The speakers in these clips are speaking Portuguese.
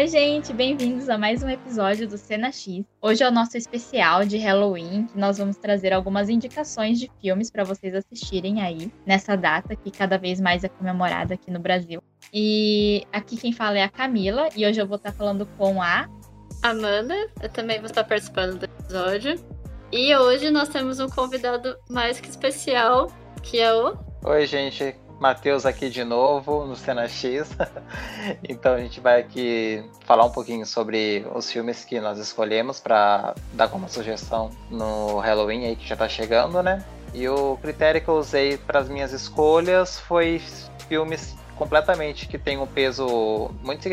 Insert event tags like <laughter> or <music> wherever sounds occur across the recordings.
Oi, gente, bem-vindos a mais um episódio do Cena X. Hoje é o nosso especial de Halloween, que nós vamos trazer algumas indicações de filmes para vocês assistirem aí nessa data que cada vez mais é comemorada aqui no Brasil. E aqui quem fala é a Camila e hoje eu vou estar falando com a Amanda. Eu também vou estar participando do episódio. E hoje nós temos um convidado mais que especial, que é o Oi, gente. Matheus aqui de novo no Cena X. <laughs> então a gente vai aqui falar um pouquinho sobre os filmes que nós escolhemos para dar como sugestão no Halloween aí que já tá chegando, né? E o critério que eu usei para as minhas escolhas foi filmes completamente que tem um peso muito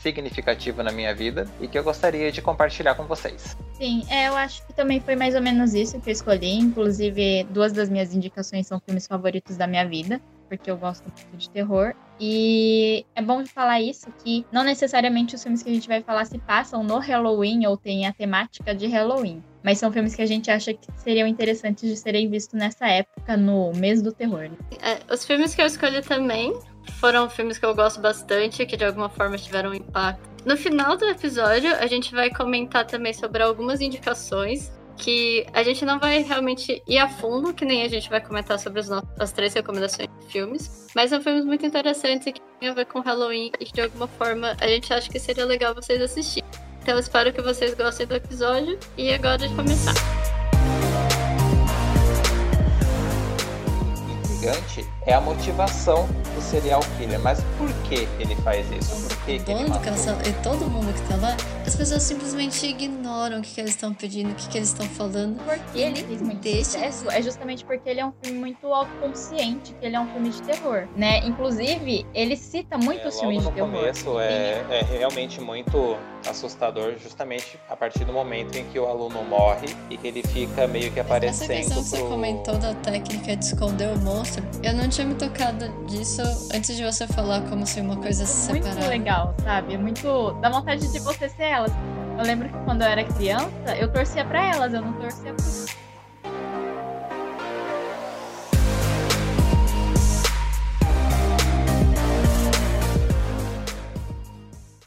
significativo na minha vida e que eu gostaria de compartilhar com vocês. Sim, é, eu acho que também foi mais ou menos isso que eu escolhi. Inclusive, duas das minhas indicações são filmes favoritos da minha vida porque eu gosto muito de terror. E é bom falar isso, que não necessariamente os filmes que a gente vai falar se passam no Halloween ou têm a temática de Halloween. Mas são filmes que a gente acha que seriam interessantes de serem vistos nessa época, no mês do terror. É, os filmes que eu escolhi também foram filmes que eu gosto bastante, que de alguma forma tiveram um impacto. No final do episódio, a gente vai comentar também sobre algumas indicações que a gente não vai realmente ir a fundo, que nem a gente vai comentar sobre as, as três recomendações de filmes, mas são filmes muito interessantes e que tem a ver com Halloween e que de alguma forma a gente acha que seria legal vocês assistirem. Então espero que vocês gostem do episódio e agora de começar. Gigante é a motivação do serial killer. Mas por que ele faz isso? Por que, que ele E todo mundo que tá lá, as pessoas simplesmente ignoram o que, que eles estão pedindo, o que, que eles estão falando. Porque ele fez muito deixa... sucesso é justamente porque ele é um filme muito autoconsciente, que ele é um filme de terror, né? Inclusive, ele cita muito é, os filmes de terror. no começo é, é realmente muito assustador, justamente a partir do momento em que o aluno morre e que ele fica meio que aparecendo. Essa questão que pro... você comentou da técnica de esconder o monstro, eu não tinha me tocado disso antes de você falar como se uma coisa separada. Muito legal, sabe? Muito. dá vontade de você ser elas. Eu lembro que quando eu era criança, eu torcia para elas, eu não torcia pro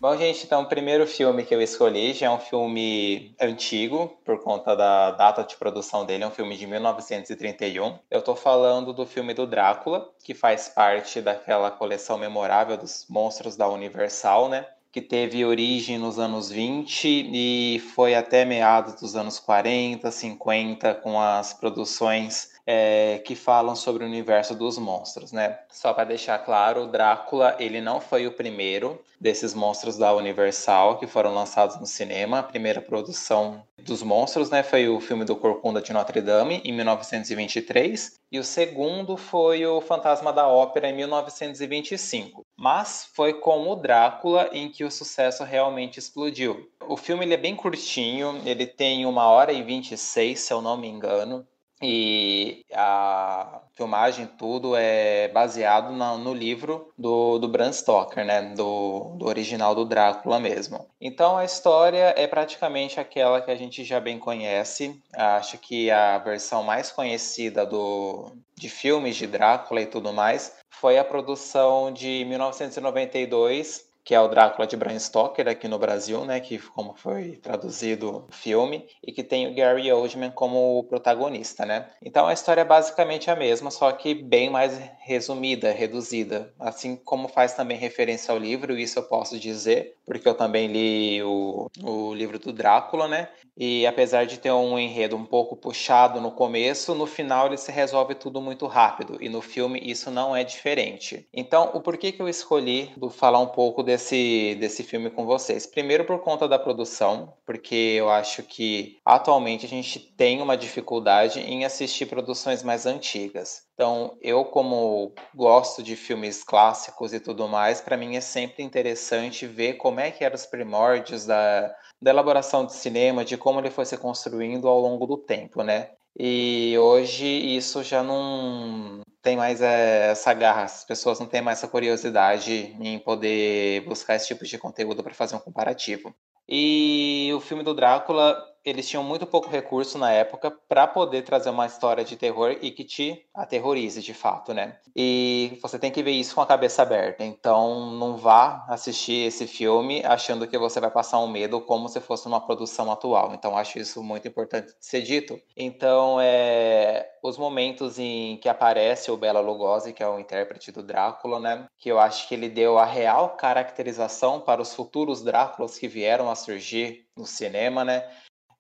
Bom, gente, então o primeiro filme que eu escolhi já é um filme antigo, por conta da data de produção dele, é um filme de 1931. Eu tô falando do filme do Drácula, que faz parte daquela coleção memorável dos monstros da Universal, né? que teve origem nos anos 20 e foi até meados dos anos 40, 50, com as produções é, que falam sobre o universo dos monstros, né? Só para deixar claro, o Drácula ele não foi o primeiro desses monstros da Universal que foram lançados no cinema. A primeira produção dos monstros, né, foi o filme do Corcunda de Notre Dame em 1923 e o segundo foi o Fantasma da Ópera em 1925. Mas foi com o Drácula em que o sucesso realmente explodiu. O filme ele é bem curtinho, ele tem uma hora e 26, se eu não me engano. E a filmagem, tudo é baseado no, no livro do, do Bram Stoker, né? Do, do original do Drácula mesmo. Então a história é praticamente aquela que a gente já bem conhece. Acho que a versão mais conhecida do, de filmes de Drácula e tudo mais foi a produção de 1992 que é o Drácula de Bram Stoker aqui no Brasil, né, que como foi traduzido o filme, e que tem o Gary Oldman como protagonista, né? Então a história é basicamente a mesma, só que bem mais resumida, reduzida, assim como faz também referência ao livro, isso eu posso dizer, porque eu também li o, o livro do Drácula, né? E apesar de ter um enredo um pouco puxado no começo, no final ele se resolve tudo muito rápido, e no filme isso não é diferente. Então, o porquê que eu escolhi falar um pouco de desse, desse filme com vocês. Primeiro, por conta da produção, porque eu acho que atualmente a gente tem uma dificuldade em assistir produções mais antigas. Então, eu, como gosto de filmes clássicos e tudo mais, para mim é sempre interessante ver como é que eram os primórdios da, da elaboração de cinema, de como ele foi se construindo ao longo do tempo, né? E hoje isso já não tem mais é, essa garra, as pessoas não têm mais essa curiosidade em poder buscar esse tipo de conteúdo para fazer um comparativo. E o filme do Drácula eles tinham muito pouco recurso na época para poder trazer uma história de terror e que te aterrorize de fato, né? E você tem que ver isso com a cabeça aberta. Então, não vá assistir esse filme achando que você vai passar um medo como se fosse uma produção atual. Então, acho isso muito importante ser dito. Então, é os momentos em que aparece o Bela Lugosi, que é o intérprete do Drácula, né? Que eu acho que ele deu a real caracterização para os futuros Dráculas que vieram a surgir no cinema, né?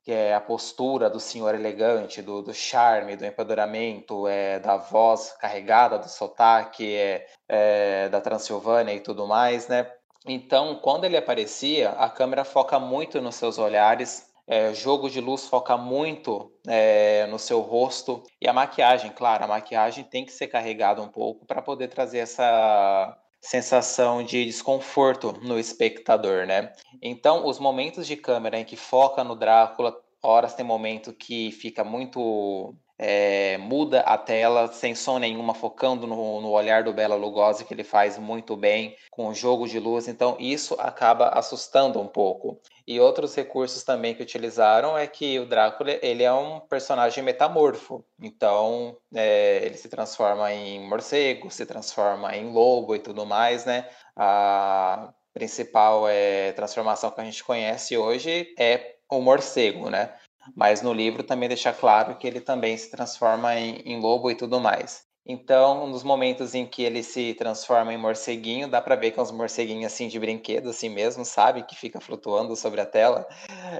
Que é a postura do senhor elegante, do, do charme, do empoderamento, é, da voz carregada, do sotaque, é, é, da Transilvânia e tudo mais, né? Então, quando ele aparecia, a câmera foca muito nos seus olhares, é, jogo de luz foca muito é, no seu rosto e a maquiagem, claro, a maquiagem tem que ser carregada um pouco para poder trazer essa sensação de desconforto no espectador, né? Então, os momentos de câmera em que foca no Drácula, horas tem momento que fica muito é, muda a tela sem som nenhuma, focando no, no, olhar do Bela Lugosi, que ele faz muito bem com o jogo de luz, então isso acaba assustando um pouco. E outros recursos também que utilizaram é que o Drácula ele é um personagem metamorfo, então é, ele se transforma em morcego, se transforma em lobo e tudo mais, né? A principal é, transformação que a gente conhece hoje é o morcego, né? Mas no livro também deixa claro que ele também se transforma em, em lobo e tudo mais. Então, nos momentos em que ele se transforma em morceguinho, dá para ver que é uns morceguinhos assim de brinquedo, assim mesmo, sabe? Que fica flutuando sobre a tela.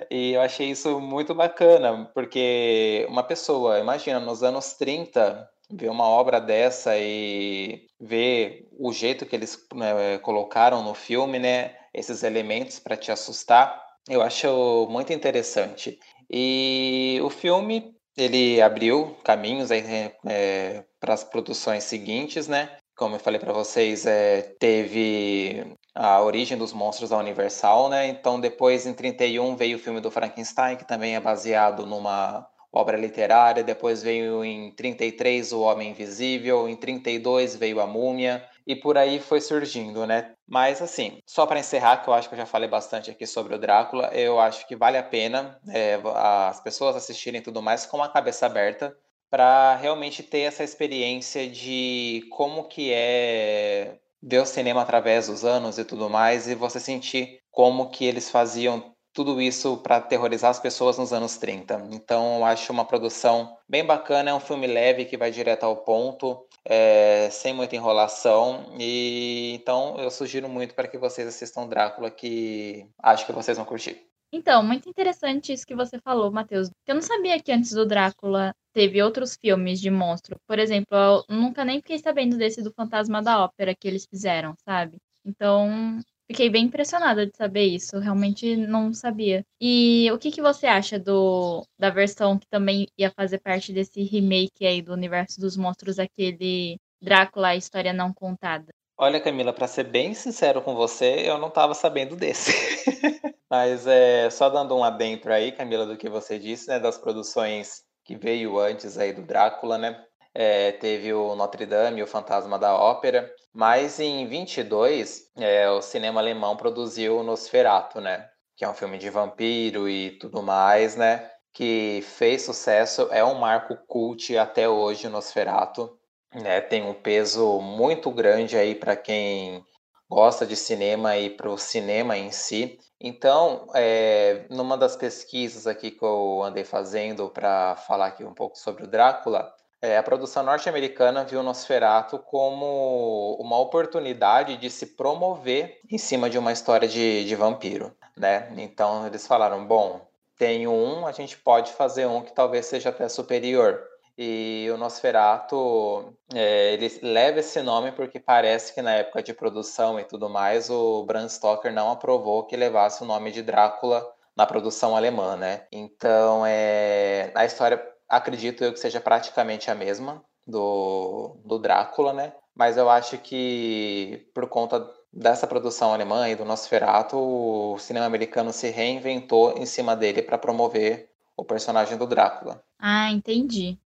E eu achei isso muito bacana, porque uma pessoa, imagina, nos anos 30, ver uma obra dessa e ver o jeito que eles né, colocaram no filme, né? Esses elementos para te assustar, eu acho muito interessante. E o filme ele abriu caminhos é, para as produções seguintes, né? Como eu falei para vocês, é, teve a origem dos monstros da Universal, né? Então depois em 31 veio o filme do Frankenstein, que também é baseado numa obra literária. Depois veio em 33 o Homem Invisível, em 32 veio a Múmia e por aí foi surgindo, né? Mas assim, só para encerrar, que eu acho que eu já falei bastante aqui sobre o Drácula, eu acho que vale a pena é, as pessoas assistirem tudo mais com a cabeça aberta para realmente ter essa experiência de como que é ver o cinema através dos anos e tudo mais e você sentir como que eles faziam tudo isso para aterrorizar as pessoas nos anos 30. Então, eu acho uma produção bem bacana, é um filme leve que vai direto ao ponto, é, sem muita enrolação. E então eu sugiro muito para que vocês assistam Drácula, que acho que vocês vão curtir. Então, muito interessante isso que você falou, Matheus. Eu não sabia que antes do Drácula teve outros filmes de monstro. Por exemplo, eu nunca nem fiquei sabendo desse do Fantasma da Ópera que eles fizeram, sabe? Então, Fiquei bem impressionada de saber isso, realmente não sabia. E o que, que você acha do da versão que também ia fazer parte desse remake aí do universo dos monstros, aquele Drácula, a história não contada? Olha, Camila, para ser bem sincero com você, eu não estava sabendo desse. <laughs> Mas é só dando um adentro aí, Camila, do que você disse, né, das produções que veio antes aí do Drácula, né? É, teve o Notre Dame, o Fantasma da Ópera, mas em 22 é, o cinema alemão produziu Nosferatu, né? Que é um filme de vampiro e tudo mais, né? Que fez sucesso, é um marco cult até hoje, Nosferatu. Né? Tem um peso muito grande aí para quem gosta de cinema e para o cinema em si. Então, é, numa das pesquisas aqui que eu andei fazendo para falar aqui um pouco sobre o Drácula, é, a produção norte-americana viu Nosferatu como uma oportunidade de se promover em cima de uma história de, de vampiro, né? Então eles falaram, bom, tem um, a gente pode fazer um que talvez seja até superior. E o Nosferatu, é, ele leva esse nome porque parece que na época de produção e tudo mais, o Bram Stoker não aprovou que levasse o nome de Drácula na produção alemã, né? Então, é, a história acredito eu que seja praticamente a mesma do, do Drácula, né? Mas eu acho que por conta dessa produção alemã e do Nosferatu, o cinema americano se reinventou em cima dele para promover o personagem do Drácula. Ah, entendi.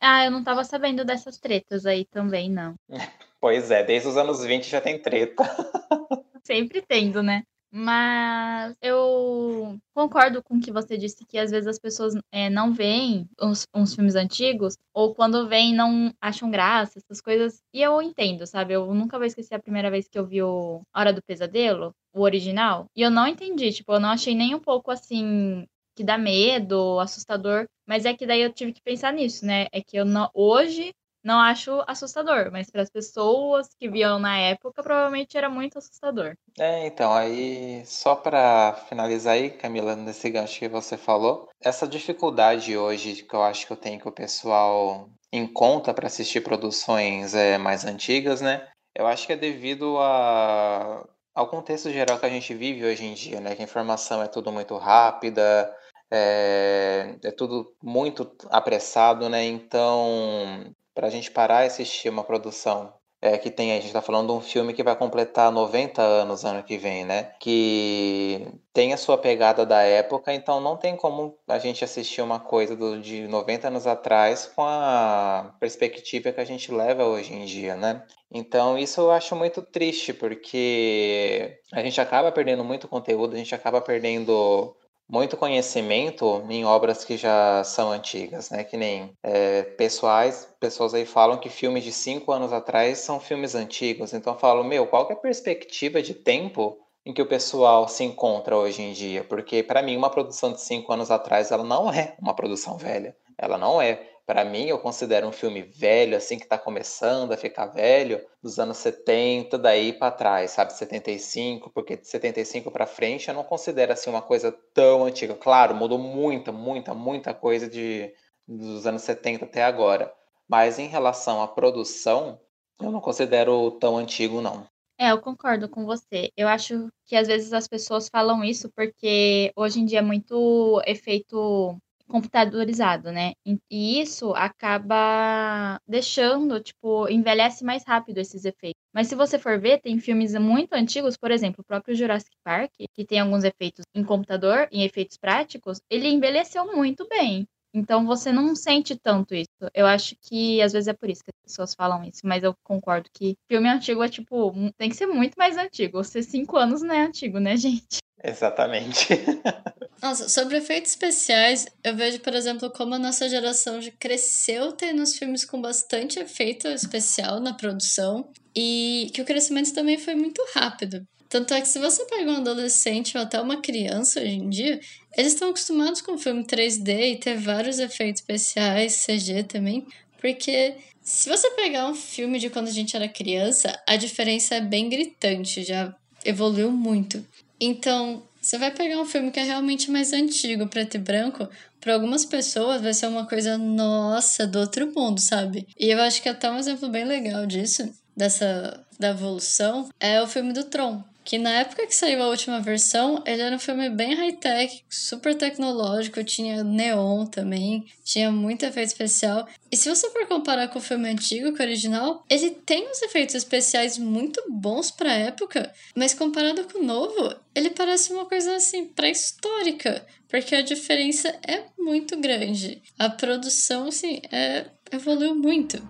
Ah, eu não estava sabendo dessas tretas aí também, não. <laughs> pois é, desde os anos 20 já tem treta. <laughs> Sempre tendo, né? Mas eu concordo com o que você disse, que às vezes as pessoas é, não veem uns, uns, filmes antigos, ou quando veem não acham graça, essas coisas. E eu entendo, sabe? Eu nunca vou esquecer a primeira vez que eu vi o Hora do Pesadelo, o original, e eu não entendi, tipo, eu não achei nem um pouco assim que dá medo, assustador, mas é que daí eu tive que pensar nisso, né? É que eu não, hoje não acho assustador, mas para as pessoas que viam na época, provavelmente era muito assustador. É, então, aí, só para finalizar aí, Camila, nesse gancho que você falou, essa dificuldade hoje que eu acho que eu tenho que o pessoal encontra para assistir produções é, mais antigas, né? Eu acho que é devido a, ao contexto geral que a gente vive hoje em dia, né? Que a informação é tudo muito rápida, é, é tudo muito apressado, né? Então, para a gente parar e assistir uma produção é, que tem, a gente está falando de um filme que vai completar 90 anos ano que vem, né? Que tem a sua pegada da época, então não tem como a gente assistir uma coisa do, de 90 anos atrás com a perspectiva que a gente leva hoje em dia, né? Então isso eu acho muito triste, porque a gente acaba perdendo muito conteúdo, a gente acaba perdendo muito conhecimento em obras que já são antigas, né? Que nem é, pessoais, pessoas aí falam que filmes de cinco anos atrás são filmes antigos. Então eu falo, meu, qual é a perspectiva de tempo em que o pessoal se encontra hoje em dia? Porque para mim uma produção de cinco anos atrás ela não é uma produção velha. Ela não é. Para mim, eu considero um filme velho, assim, que está começando a ficar velho, dos anos 70, daí para trás, sabe? 75, porque de 75 para frente eu não considero, assim, uma coisa tão antiga. Claro, mudou muita, muita, muita coisa de, dos anos 70 até agora. Mas em relação à produção, eu não considero tão antigo, não. É, eu concordo com você. Eu acho que às vezes as pessoas falam isso porque hoje em dia é muito efeito computadorizado, né? E isso acaba deixando, tipo, envelhece mais rápido esses efeitos. Mas se você for ver, tem filmes muito antigos, por exemplo, o próprio Jurassic Park, que tem alguns efeitos em computador, em efeitos práticos, ele envelheceu muito bem. Então você não sente tanto isso. Eu acho que às vezes é por isso que as pessoas falam isso, mas eu concordo que filme antigo é tipo, tem que ser muito mais antigo. Ser cinco anos não é antigo, né, <laughs> gente? Exatamente. <laughs> Nossa, sobre efeitos especiais, eu vejo, por exemplo, como a nossa geração já cresceu tendo os filmes com bastante efeito especial na produção e que o crescimento também foi muito rápido. Tanto é que se você pega um adolescente ou até uma criança hoje em dia, eles estão acostumados com filme 3D e ter vários efeitos especiais, CG também, porque se você pegar um filme de quando a gente era criança, a diferença é bem gritante, já evoluiu muito. Então, você vai pegar um filme que é realmente mais antigo, preto e branco, para algumas pessoas vai ser uma coisa, nossa, do outro mundo, sabe? E eu acho que até um exemplo bem legal disso, dessa da evolução, é o filme do Tron que na época que saiu a última versão, ele era um filme bem high-tech, super tecnológico, tinha neon também, tinha muito efeito especial. E se você for comparar com o filme antigo, com o original, ele tem uns efeitos especiais muito bons pra época, mas comparado com o novo, ele parece uma coisa assim pré-histórica, porque a diferença é muito grande. A produção, assim, é, evoluiu muito.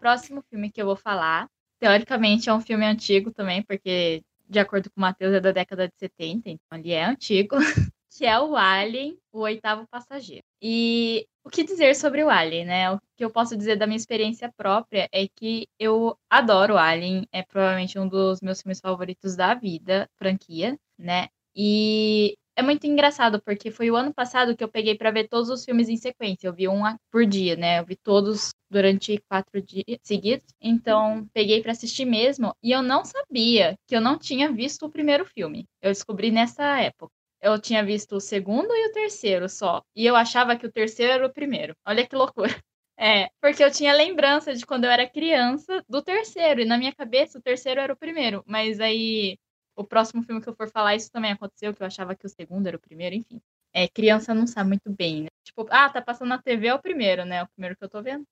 Próximo filme que eu vou falar teoricamente é um filme antigo também, porque, de acordo com o Matheus, é da década de 70, então ele é antigo, <laughs> que é o Alien, o oitavo passageiro. E o que dizer sobre o Alien, né? O que eu posso dizer da minha experiência própria é que eu adoro o Alien, é provavelmente um dos meus filmes favoritos da vida, franquia, né? E é muito engraçado, porque foi o ano passado que eu peguei para ver todos os filmes em sequência. Eu vi um por dia, né? Eu vi todos durante quatro dias seguidos. Então, peguei para assistir mesmo. E eu não sabia que eu não tinha visto o primeiro filme. Eu descobri nessa época. Eu tinha visto o segundo e o terceiro só. E eu achava que o terceiro era o primeiro. Olha que loucura. <laughs> É, porque eu tinha lembrança de quando eu era criança do terceiro. E na minha cabeça, o terceiro era o primeiro. Mas aí o próximo filme que eu for falar, isso também aconteceu, que eu achava que o segundo era o primeiro, enfim. É, criança não sabe muito bem, né? Tipo, ah, tá passando na TV é o primeiro, né? É o primeiro que eu tô vendo.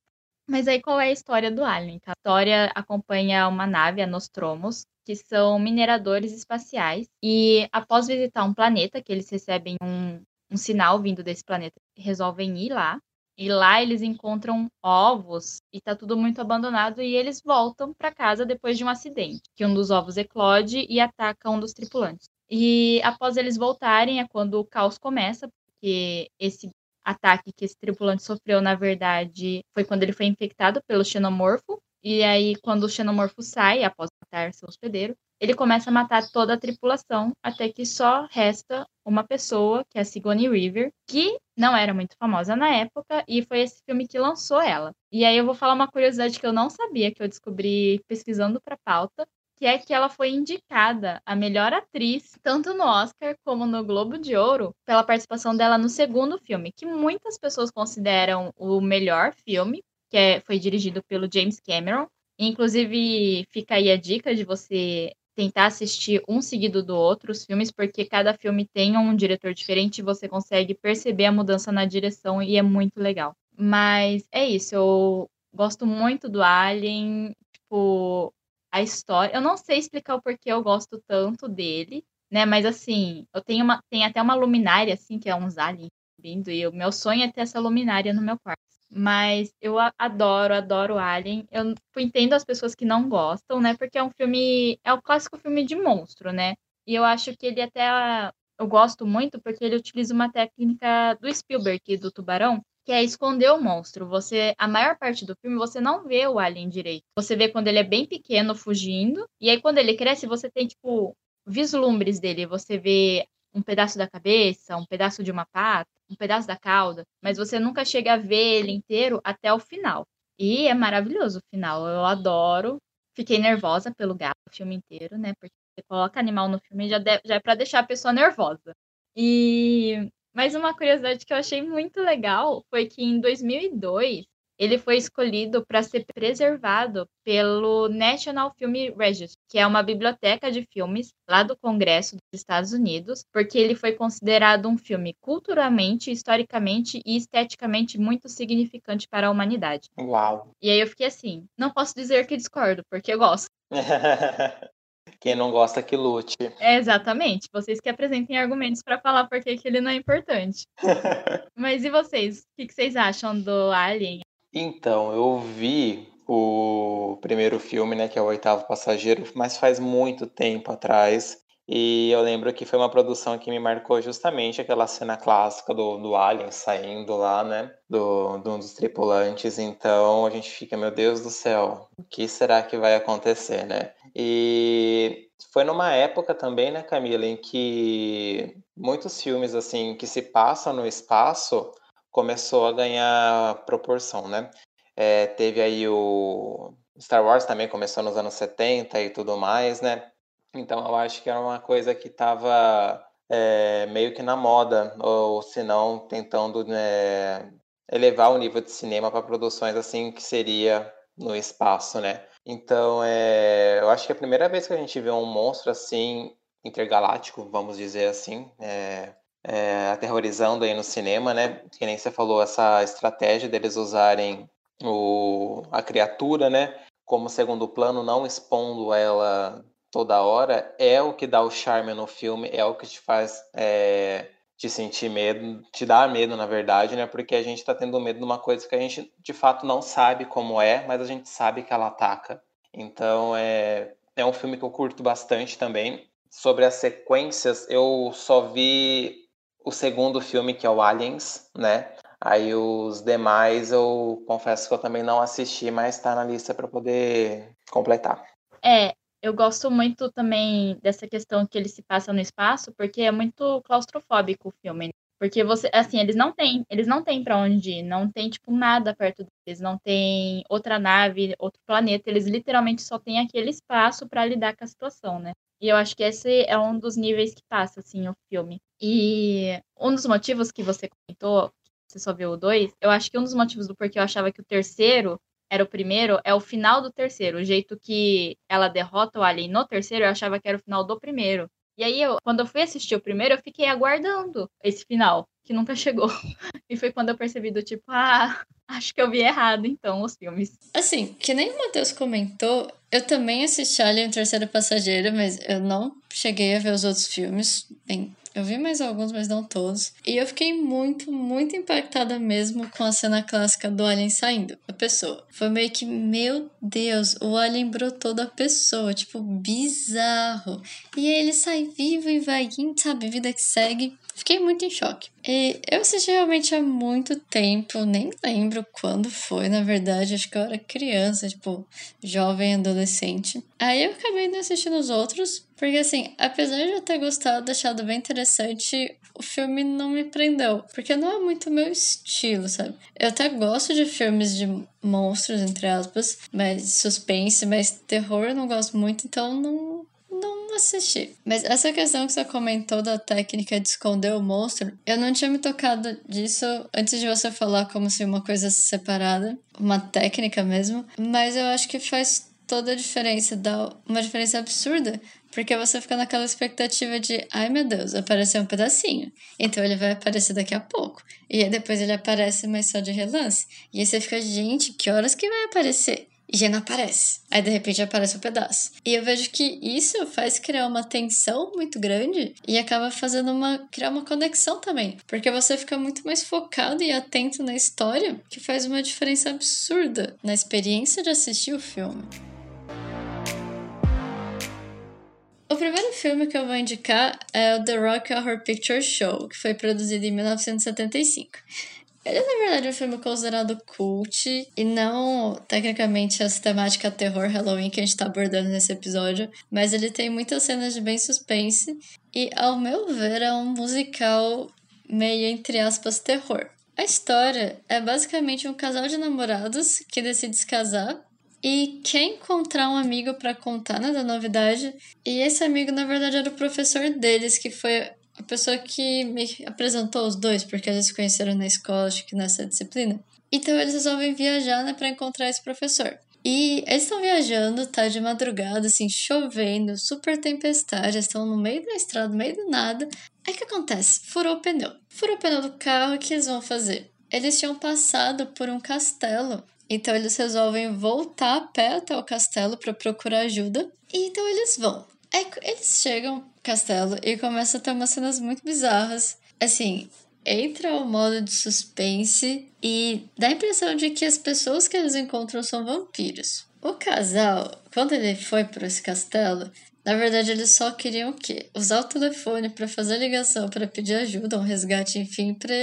Mas aí qual é a história do Alien? A história acompanha uma nave, a Nostromos, que são mineradores espaciais. E após visitar um planeta, que eles recebem um, um sinal vindo desse planeta, resolvem ir lá. E lá eles encontram ovos e tá tudo muito abandonado e eles voltam para casa depois de um acidente, que um dos ovos eclode e ataca um dos tripulantes. E após eles voltarem é quando o caos começa, porque esse ataque que esse tripulante sofreu, na verdade, foi quando ele foi infectado pelo xenomorfo. E aí, quando o xenomorfo sai, após matar seu hospedeiro, ele começa a matar toda a tripulação, até que só resta uma pessoa, que é a Sigourney Weaver, que não era muito famosa na época, e foi esse filme que lançou ela. E aí eu vou falar uma curiosidade que eu não sabia, que eu descobri pesquisando para pauta, que é que ela foi indicada a melhor atriz, tanto no Oscar como no Globo de Ouro, pela participação dela no segundo filme, que muitas pessoas consideram o melhor filme, que é, foi dirigido pelo James Cameron. Inclusive, fica aí a dica de você tentar assistir um seguido do outro os filmes, porque cada filme tem um diretor diferente e você consegue perceber a mudança na direção e é muito legal. Mas é isso, eu gosto muito do Alien, tipo, a história. Eu não sei explicar o porquê eu gosto tanto dele, né? Mas assim, eu tenho uma, tem até uma luminária assim que é uns aliens vindo e o meu sonho é ter essa luminária no meu quarto. Mas eu adoro, adoro Alien. Eu entendo as pessoas que não gostam, né? Porque é um filme, é o clássico filme de monstro, né? E eu acho que ele até eu gosto muito porque ele utiliza uma técnica do Spielberg do Tubarão, que é esconder o monstro. Você, a maior parte do filme, você não vê o alien direito. Você vê quando ele é bem pequeno fugindo, e aí quando ele cresce, você tem tipo vislumbres dele. Você vê um pedaço da cabeça, um pedaço de uma pata, um pedaço da cauda, mas você nunca chega a ver ele inteiro até o final. E é maravilhoso o final. Eu adoro. Fiquei nervosa pelo gato o filme inteiro, né? Porque você coloca animal no filme já, deve, já é para deixar a pessoa nervosa. E mas uma curiosidade que eu achei muito legal foi que em 2002 ele foi escolhido para ser preservado pelo National Film Registry, que é uma biblioteca de filmes lá do Congresso dos Estados Unidos, porque ele foi considerado um filme culturalmente, historicamente e esteticamente muito significante para a humanidade. Uau! E aí eu fiquei assim, não posso dizer que discordo, porque eu gosto. <laughs> Quem não gosta que lute. É, exatamente. Vocês que apresentem argumentos para falar por que ele não é importante. <laughs> Mas e vocês? O que vocês acham do Alien? Então, eu vi o primeiro filme, né, que é o Oitavo Passageiro, mas faz muito tempo atrás. E eu lembro que foi uma produção que me marcou justamente aquela cena clássica do, do Alien saindo lá, né? Do, de um dos tripulantes. Então a gente fica, meu Deus do céu, o que será que vai acontecer, né? E foi numa época também, né, Camila, em que muitos filmes assim que se passam no espaço começou a ganhar proporção, né? É, teve aí o Star Wars também começou nos anos 70 e tudo mais, né? Então eu acho que era uma coisa que estava é, meio que na moda, ou se não, tentando né, elevar o nível de cinema para produções assim que seria no espaço, né? Então é, eu acho que é a primeira vez que a gente vê um monstro assim intergaláctico, vamos dizer assim, é, é, aterrorizando aí no cinema, né? Que nem você falou, essa estratégia deles usarem o, a criatura, né? Como segundo plano, não expondo ela toda hora é o que dá o charme no filme, é o que te faz é, te sentir medo, te dar medo, na verdade, né? Porque a gente tá tendo medo de uma coisa que a gente de fato não sabe como é, mas a gente sabe que ela ataca. Então é, é um filme que eu curto bastante também. Sobre as sequências, eu só vi o segundo filme, que é o Aliens, né? Aí os demais eu confesso que eu também não assisti, mas está na lista para poder completar. É, eu gosto muito também dessa questão que ele se passa no espaço, porque é muito claustrofóbico o filme. Né? Porque você, assim, eles não têm, eles não têm para onde ir, não tem tipo nada perto deles, não tem outra nave, outro planeta, eles literalmente só têm aquele espaço para lidar com a situação, né? E eu acho que esse é um dos níveis que passa assim o filme. E um dos motivos que você comentou, você só viu o dois, eu acho que um dos motivos do porquê eu achava que o terceiro era o primeiro, é o final do terceiro. O jeito que ela derrota o Alien no terceiro, eu achava que era o final do primeiro. E aí, eu, quando eu fui assistir o primeiro, eu fiquei aguardando esse final, que nunca chegou. <laughs> E foi quando eu percebi do tipo, ah, acho que eu vi errado, então, os filmes. Assim, que nem o Matheus comentou, eu também assisti Alien Terceiro Passageiro, mas eu não cheguei a ver os outros filmes. Bem, Eu vi mais alguns, mas não todos. E eu fiquei muito, muito impactada mesmo com a cena clássica do Alien saindo, a pessoa. Foi meio que, meu Deus, o Alien brotou da pessoa, tipo, bizarro. E aí ele sai vivo e vai sabe, vida que segue. Fiquei muito em choque. E eu assisti realmente há muito tempo, nem lembro quando foi, na verdade, acho que eu era criança, tipo, jovem, adolescente. Aí eu acabei não assistindo os outros, porque assim, apesar de eu ter gostado, achado bem interessante, o filme não me prendeu, porque não é muito meu estilo, sabe? Eu até gosto de filmes de monstros, entre aspas, mas suspense, mas terror eu não gosto muito, então não, não assisti. Mas essa questão que você comentou da técnica de esconder o monstro, eu não tinha me tocado disso antes de você falar como se uma coisa separada, uma técnica mesmo, mas eu acho que faz toda a diferença, dá uma diferença absurda, porque você fica naquela expectativa de, ai meu Deus, apareceu um pedacinho. Então ele vai aparecer daqui a pouco. E aí depois ele aparece, mas só de relance. E aí você fica, gente, que horas que vai aparecer? E não aparece. Aí de repente aparece um pedaço. E eu vejo que isso faz criar uma tensão muito grande e acaba fazendo uma criar uma conexão também, porque você fica muito mais focado e atento na história, que faz uma diferença absurda na experiência de assistir o filme. O primeiro filme que eu vou indicar é o The Rock Horror Picture Show, que foi produzido em 1975. Ele é, na verdade, um filme considerado cult e não tecnicamente a temática terror Halloween que a gente tá abordando nesse episódio, mas ele tem muitas cenas de bem suspense e, ao meu ver, é um musical meio entre aspas terror. A história é basicamente um casal de namorados que decide se casar e quer encontrar um amigo para contar né, da novidade. E esse amigo, na verdade, era o professor deles, que foi a pessoa que me apresentou os dois, porque eles se conheceram na escola, acho que nessa disciplina. Então eles resolvem viajar, né, para encontrar esse professor. E eles estão viajando, tá de madrugada, assim, chovendo, super tempestade, estão no meio da estrada, no meio do nada. Aí o que acontece? Furou o pneu. Furou o pneu do carro, o que eles vão fazer? Eles tinham passado por um castelo, então eles resolvem voltar a pé até o castelo para procurar ajuda. E então eles vão. Aí eles chegam castelo e começa a ter umas cenas muito bizarras. Assim, entra o modo de suspense e dá a impressão de que as pessoas que eles encontram são vampiros. O casal, quando ele foi para esse castelo, na verdade, eles só queriam o quê? Usar o telefone para fazer ligação, para pedir ajuda, um resgate, enfim, para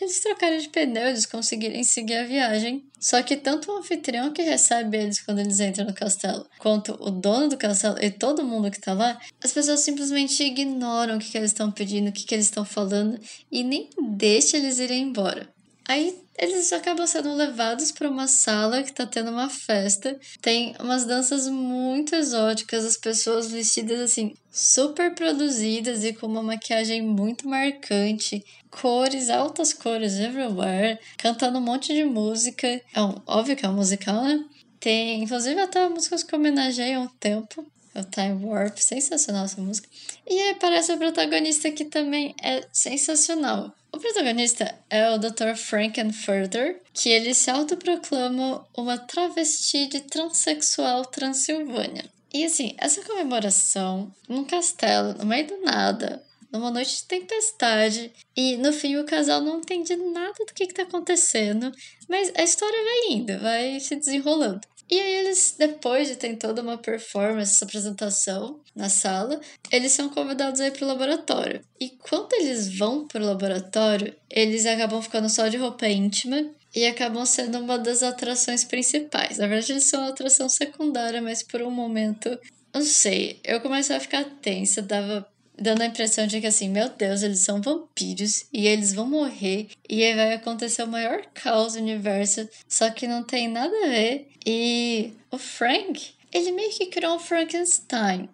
eles trocarem de pneu, eles conseguirem seguir a viagem. Só que tanto o anfitrião que recebe eles quando eles entram no castelo, quanto o dono do castelo e todo mundo que tá lá, as pessoas simplesmente ignoram o que, que eles estão pedindo, o que, que eles estão falando e nem deixam eles irem embora. Aí eles acabam sendo levados para uma sala que está tendo uma festa. Tem umas danças muito exóticas, as pessoas vestidas assim, super produzidas e com uma maquiagem muito marcante, cores, altas cores everywhere, cantando um monte de música. É um, óbvio que é um musical, né? Tem, inclusive, até músicas que homenageiam o tempo. O Time Warp, sensacional essa música. E aí aparece o protagonista que também é sensacional. O protagonista é o Dr. Frankenfurter, que ele se autoproclama uma travesti de transexual Transilvânia. E assim, essa comemoração num castelo, no meio do nada, numa noite de tempestade, e no fim o casal não entende nada do que está acontecendo, mas a história vai indo, vai se desenrolando. E aí eles, depois de ter toda uma performance, essa apresentação na sala, eles são convidados a ir pro laboratório. E quando eles vão pro laboratório, eles acabam ficando só de roupa íntima e acabam sendo uma das atrações principais. Na verdade, eles são uma atração secundária, mas por um momento, não sei, eu comecei a ficar tensa, dava dando a impressão de que assim, meu Deus, eles são vampiros e eles vão morrer e aí vai acontecer o maior caos do universo, só que não tem nada a ver. E o Frank, ele meio que criou um Frankenstein,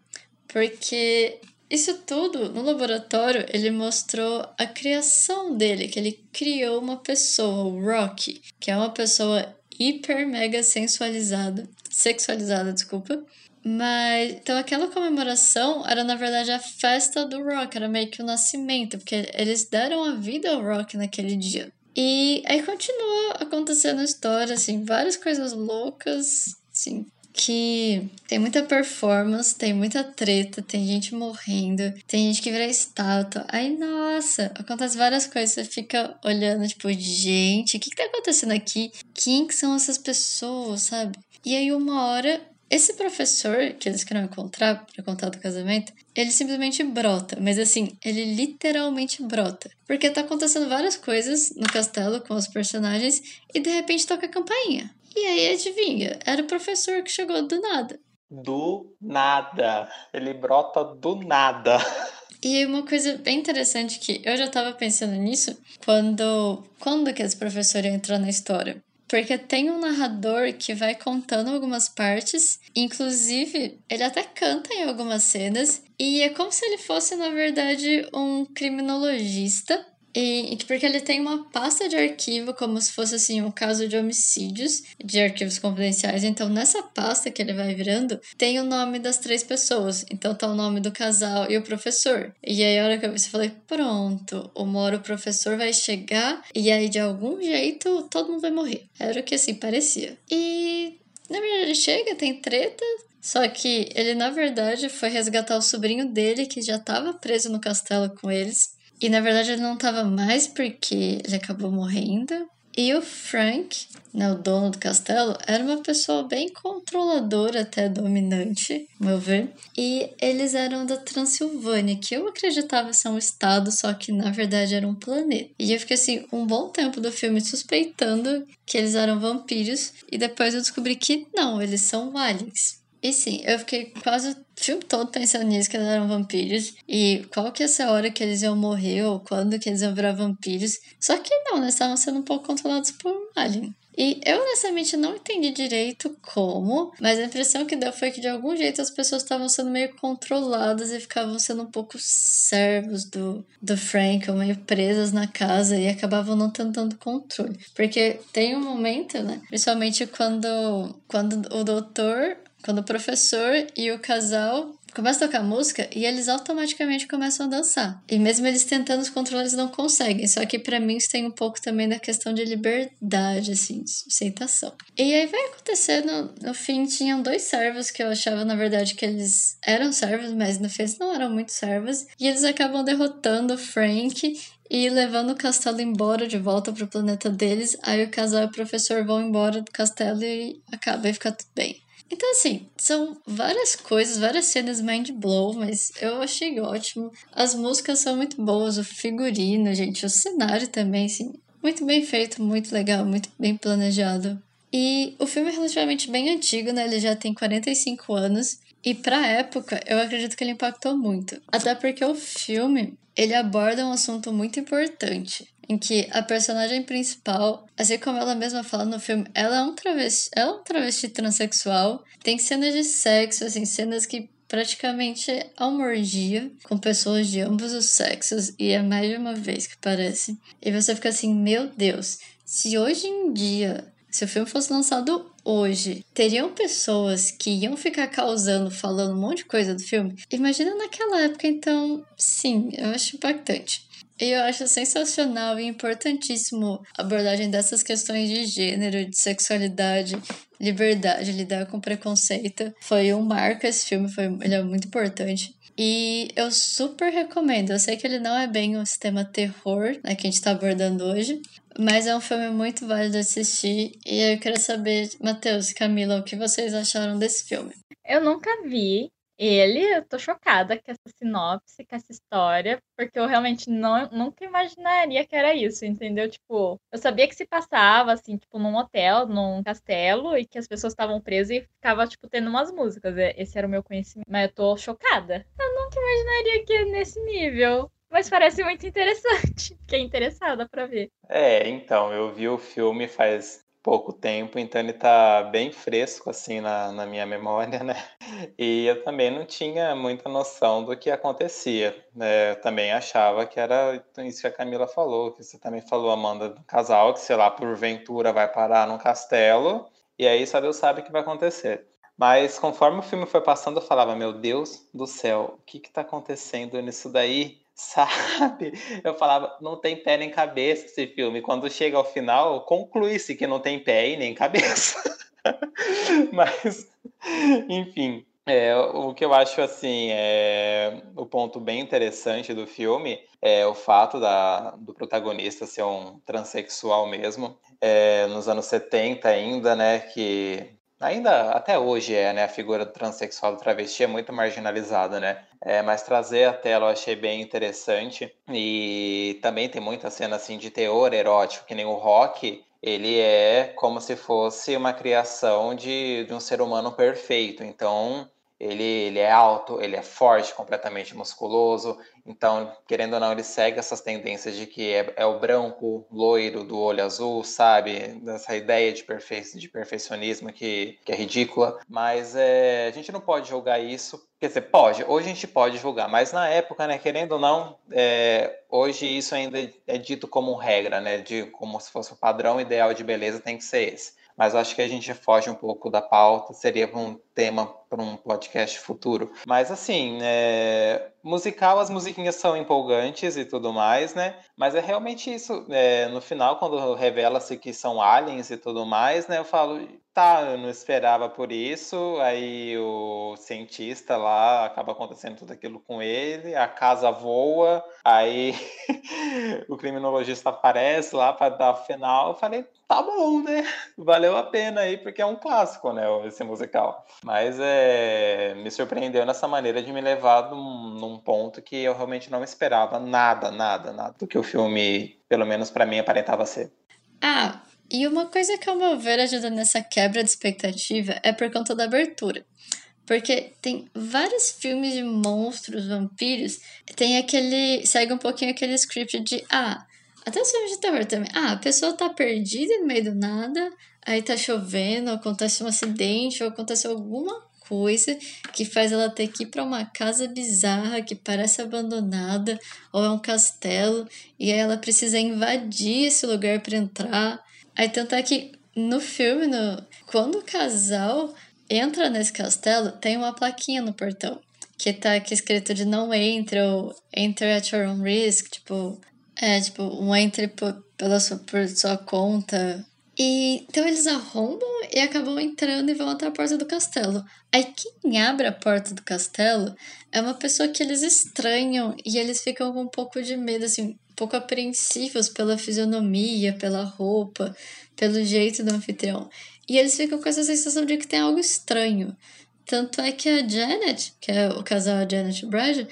porque isso tudo no laboratório ele mostrou a criação dele, que ele criou uma pessoa, o Rocky, que é uma pessoa hiper mega sensualizada, sexualizada, desculpa, mas, então aquela comemoração era na verdade a festa do rock, era meio que o nascimento, porque eles deram a vida ao rock naquele dia. E aí continua acontecendo a história, assim, várias coisas loucas, assim, que tem muita performance, tem muita treta, tem gente morrendo, tem gente que vira estátua. Aí, nossa, acontece várias coisas. Você fica olhando, tipo, gente, o que, que tá acontecendo aqui? Quem que são essas pessoas, sabe? E aí, uma hora, esse professor que eles queriam encontrar para contar do casamento, ele simplesmente brota, mas assim, ele literalmente brota. Porque tá acontecendo várias coisas no castelo com os personagens e de repente toca a campainha. E aí, adivinha, era o professor que chegou do nada. Do nada. Ele brota do nada. E uma coisa bem interessante que eu já tava pensando nisso quando quando que esse professor entrou na história. Porque tem um narrador que vai contando algumas partes, inclusive ele até canta em algumas cenas, e é como se ele fosse, na verdade, um criminologista e, porque ele tem uma pasta de arquivo, como se fosse assim um caso de homicídios, de arquivos confidenciais. Então, nessa pasta que ele vai virando, tem o nome das três pessoas. Então, tá o nome do casal e o professor. E aí, a hora que eu vi, falei: pronto, uma hora o professor vai chegar e aí, de algum jeito, todo mundo vai morrer. Era o que assim parecia. E na verdade, ele chega, tem treta, só que ele, na verdade, foi resgatar o sobrinho dele, que já estava preso no castelo com eles. E na verdade ele não estava mais porque ele acabou morrendo. E o Frank, né, o dono do castelo, era uma pessoa bem controladora, até dominante, meu ver. E eles eram da Transilvânia, que eu acreditava ser um estado, só que na verdade era um planeta. E eu fiquei assim, um bom tempo do filme suspeitando que eles eram vampiros. E depois eu descobri que não, eles são aliens. E sim, eu fiquei quase o filme todo pensando nisso, que eles eram vampiros. E qual que ia ser a hora que eles iam morrer, ou quando que eles iam virar vampiros. Só que não, eles estavam sendo um pouco controlados por um alien. E eu honestamente não entendi direito como, mas a impressão que deu foi que de algum jeito as pessoas estavam sendo meio controladas e ficavam sendo um pouco servos do, do Frank, ou meio presas na casa e acabavam não tendo tanto controle. Porque tem um momento, né? Principalmente quando, quando o doutor quando o professor e o casal começam a tocar música e eles automaticamente começam a dançar. E mesmo eles tentando os controles não conseguem. Só que para mim isso tem um pouco também da questão de liberdade, assim, de aceitação. E aí vai acontecendo, no fim tinham dois servos que eu achava na verdade que eles eram servos, mas no fim não eram muito servos. E eles acabam derrotando o Frank e levando o castelo embora de volta pro planeta deles. Aí o casal e o professor vão embora do castelo e acaba e fica tudo bem. Então, assim, são várias coisas, várias cenas mind blow, mas eu achei ótimo. As músicas são muito boas, o figurino, gente, o cenário também, assim, muito bem feito, muito legal, muito bem planejado. E o filme é relativamente bem antigo, né? Ele já tem 45 anos. E pra época, eu acredito que ele impactou muito. Até porque o filme, ele aborda um assunto muito importante em que a personagem principal, assim como ela mesma fala no filme, ela é um travesti, ela é um travesti transexual. Tem cenas de sexo, assim, cenas que praticamente há uma orgia com pessoas de ambos os sexos e é mais de uma vez que parece. E você fica assim, meu Deus, se hoje em dia, se o filme fosse lançado hoje, teriam pessoas que iam ficar causando, falando um monte de coisa do filme? Imagina naquela época, então, sim, eu acho impactante. Eu acho sensacional e importantíssimo a abordagem dessas questões de gênero, de sexualidade, liberdade, lidar com preconceito. Foi um marco esse filme, foi, ele é muito importante. E eu super recomendo. Eu sei que ele não é bem o sistema terror né, que a gente está abordando hoje, mas é um filme muito válido de assistir. E eu queria saber, Matheus e Camila, o que vocês acharam desse filme? Eu nunca vi, ele, eu tô chocada com essa sinopse, com essa história, porque eu realmente não, nunca imaginaria que era isso, entendeu? Tipo, eu sabia que se passava, assim, tipo, num hotel, num castelo, e que as pessoas estavam presas e ficava, tipo, tendo umas músicas. Esse era o meu conhecimento. Mas eu tô chocada. Eu nunca imaginaria que é nesse nível. Mas parece muito interessante. <laughs> Fiquei interessada pra ver. É, então, eu vi o filme faz pouco tempo, então ele tá bem fresco assim na, na minha memória, né? <laughs> E eu também não tinha muita noção do que acontecia. Né? Eu também achava que era isso que a Camila falou, que você também falou, Amanda, do casal que, sei lá, porventura vai parar num castelo, e aí só Deus sabe o que vai acontecer. Mas conforme o filme foi passando, eu falava, meu Deus do céu, o que que tá acontecendo nisso daí? Sabe? <laughs> Eu falava, não tem pé nem cabeça esse filme. Quando chega ao final, conclui-se que não tem pé e nem cabeça. <laughs> Mas Enfim, é, o que eu acho assim é o ponto bem interessante do filme é o fato da, do protagonista ser um transexual mesmo. É, nos anos 70 ainda, né, que ainda até hoje é, né, a figura do transexual do travesti é muito marginalizada, né? É, mas trazer a tela eu achei bem interessante e também tem muita cena assim de teor erótico, que nem o rock, ele é como se fosse uma criação de, de um ser humano perfeito. Então, ele, ele é alto, ele é forte, completamente musculoso. Então, querendo ou não, ele segue essas tendências de que é, é o branco, loiro, do olho azul, sabe? Dessa ideia de, perfe de perfeccionismo que, que é ridícula. Mas é, a gente não pode julgar isso. Quer dizer, pode, hoje a gente pode julgar, mas na época, né, querendo ou não, é, hoje isso ainda é dito como regra, né? De como se fosse o padrão ideal de beleza tem que ser esse mas acho que a gente foge um pouco da pauta, seria um tema para um podcast futuro. Mas assim, é... musical, as musiquinhas são empolgantes e tudo mais, né? Mas é realmente isso. É... No final, quando revela-se que são aliens e tudo mais, né? Eu falo, tá, eu não esperava por isso. Aí o cientista lá acaba acontecendo tudo aquilo com ele, a casa voa, aí <laughs> o criminologista aparece lá para dar final. Eu falei, tá bom, né? Valeu a pena aí, porque é um clássico, né? Esse musical. Mas é, me surpreendeu nessa maneira de me levar num, num ponto que eu realmente não esperava nada, nada, nada do que o filme, pelo menos para mim, aparentava ser. Ah, e uma coisa que, ao meu ver, ajuda nessa quebra de expectativa é por conta da abertura. Porque tem vários filmes de monstros, vampiros, tem aquele. segue um pouquinho aquele script de. Ah, até os filmes de terror também. Ah, a pessoa tá perdida no meio do nada, aí tá chovendo, acontece um acidente, ou acontece alguma coisa que faz ela ter que ir para uma casa bizarra que parece abandonada, ou é um castelo, e aí ela precisa invadir esse lugar para entrar. Aí tanto é que no filme, no, quando o casal entra nesse castelo, tem uma plaquinha no portão que tá aqui escrito de não entre ou enter at your own risk, tipo, é, tipo, um entre por, pela sua, por sua conta. E, então eles arrombam e acabam entrando e vão até a porta do castelo. Aí quem abre a porta do castelo é uma pessoa que eles estranham e eles ficam com um pouco de medo, assim, um pouco apreensivos pela fisionomia, pela roupa, pelo jeito do anfitrião. E eles ficam com essa sensação de que tem algo estranho. Tanto é que a Janet, que é o casal Janet e Brad,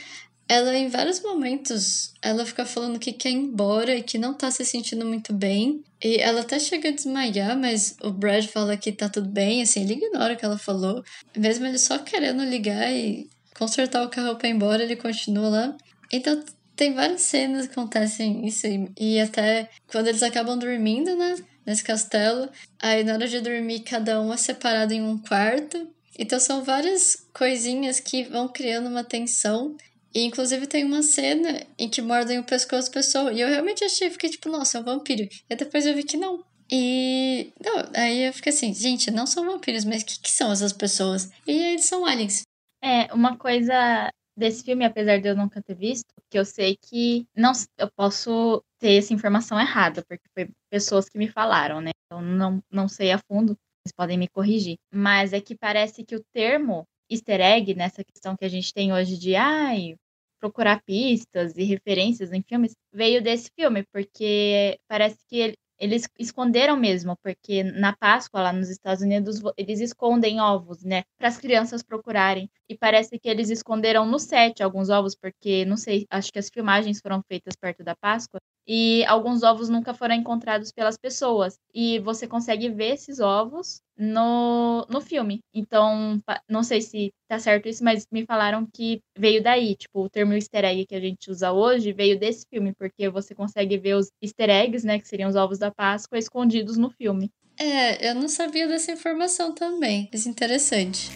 ela em vários momentos ela fica falando que quer ir embora e que não tá se sentindo muito bem. E ela até chega a desmaiar, mas o Brad fala que tá tudo bem, assim, ele ignora o que ela falou. Mesmo ele só querendo ligar e consertar o carro pra ir embora, ele continua lá. Então tem várias cenas que acontecem isso e até quando eles acabam dormindo, né? Nesse castelo. Aí na hora de dormir, cada um é separado em um quarto. Então são várias coisinhas que vão criando uma tensão e, inclusive, tem uma cena em que mordem o pescoço da pessoa. E eu realmente achei, fiquei tipo, nossa, é um vampiro. E depois eu vi que não. E. Não, aí eu fiquei assim, gente, não são vampiros, mas o que, que são essas pessoas? E eles são aliens. É, uma coisa desse filme, apesar de eu nunca ter visto, que eu sei que não eu posso ter essa informação errada, porque foi pessoas que me falaram, né? Então não, não sei a fundo, vocês podem me corrigir. Mas é que parece que o termo easter egg nessa questão que a gente tem hoje de ai, procurar pistas e referências em filmes, veio desse filme, porque parece que eles esconderam mesmo, porque na Páscoa, lá nos Estados Unidos, eles escondem ovos, né, para as crianças procurarem. E parece que eles esconderam no set alguns ovos, porque, não sei, acho que as filmagens foram feitas perto da Páscoa, e alguns ovos nunca foram encontrados pelas pessoas. E você consegue ver esses ovos no, no filme. Então, não sei se tá certo isso, mas me falaram que veio daí. Tipo, o termo easter egg que a gente usa hoje veio desse filme, porque você consegue ver os easter eggs, né, que seriam os ovos da Páscoa, escondidos no filme. É, eu não sabia dessa informação também. Mas interessante.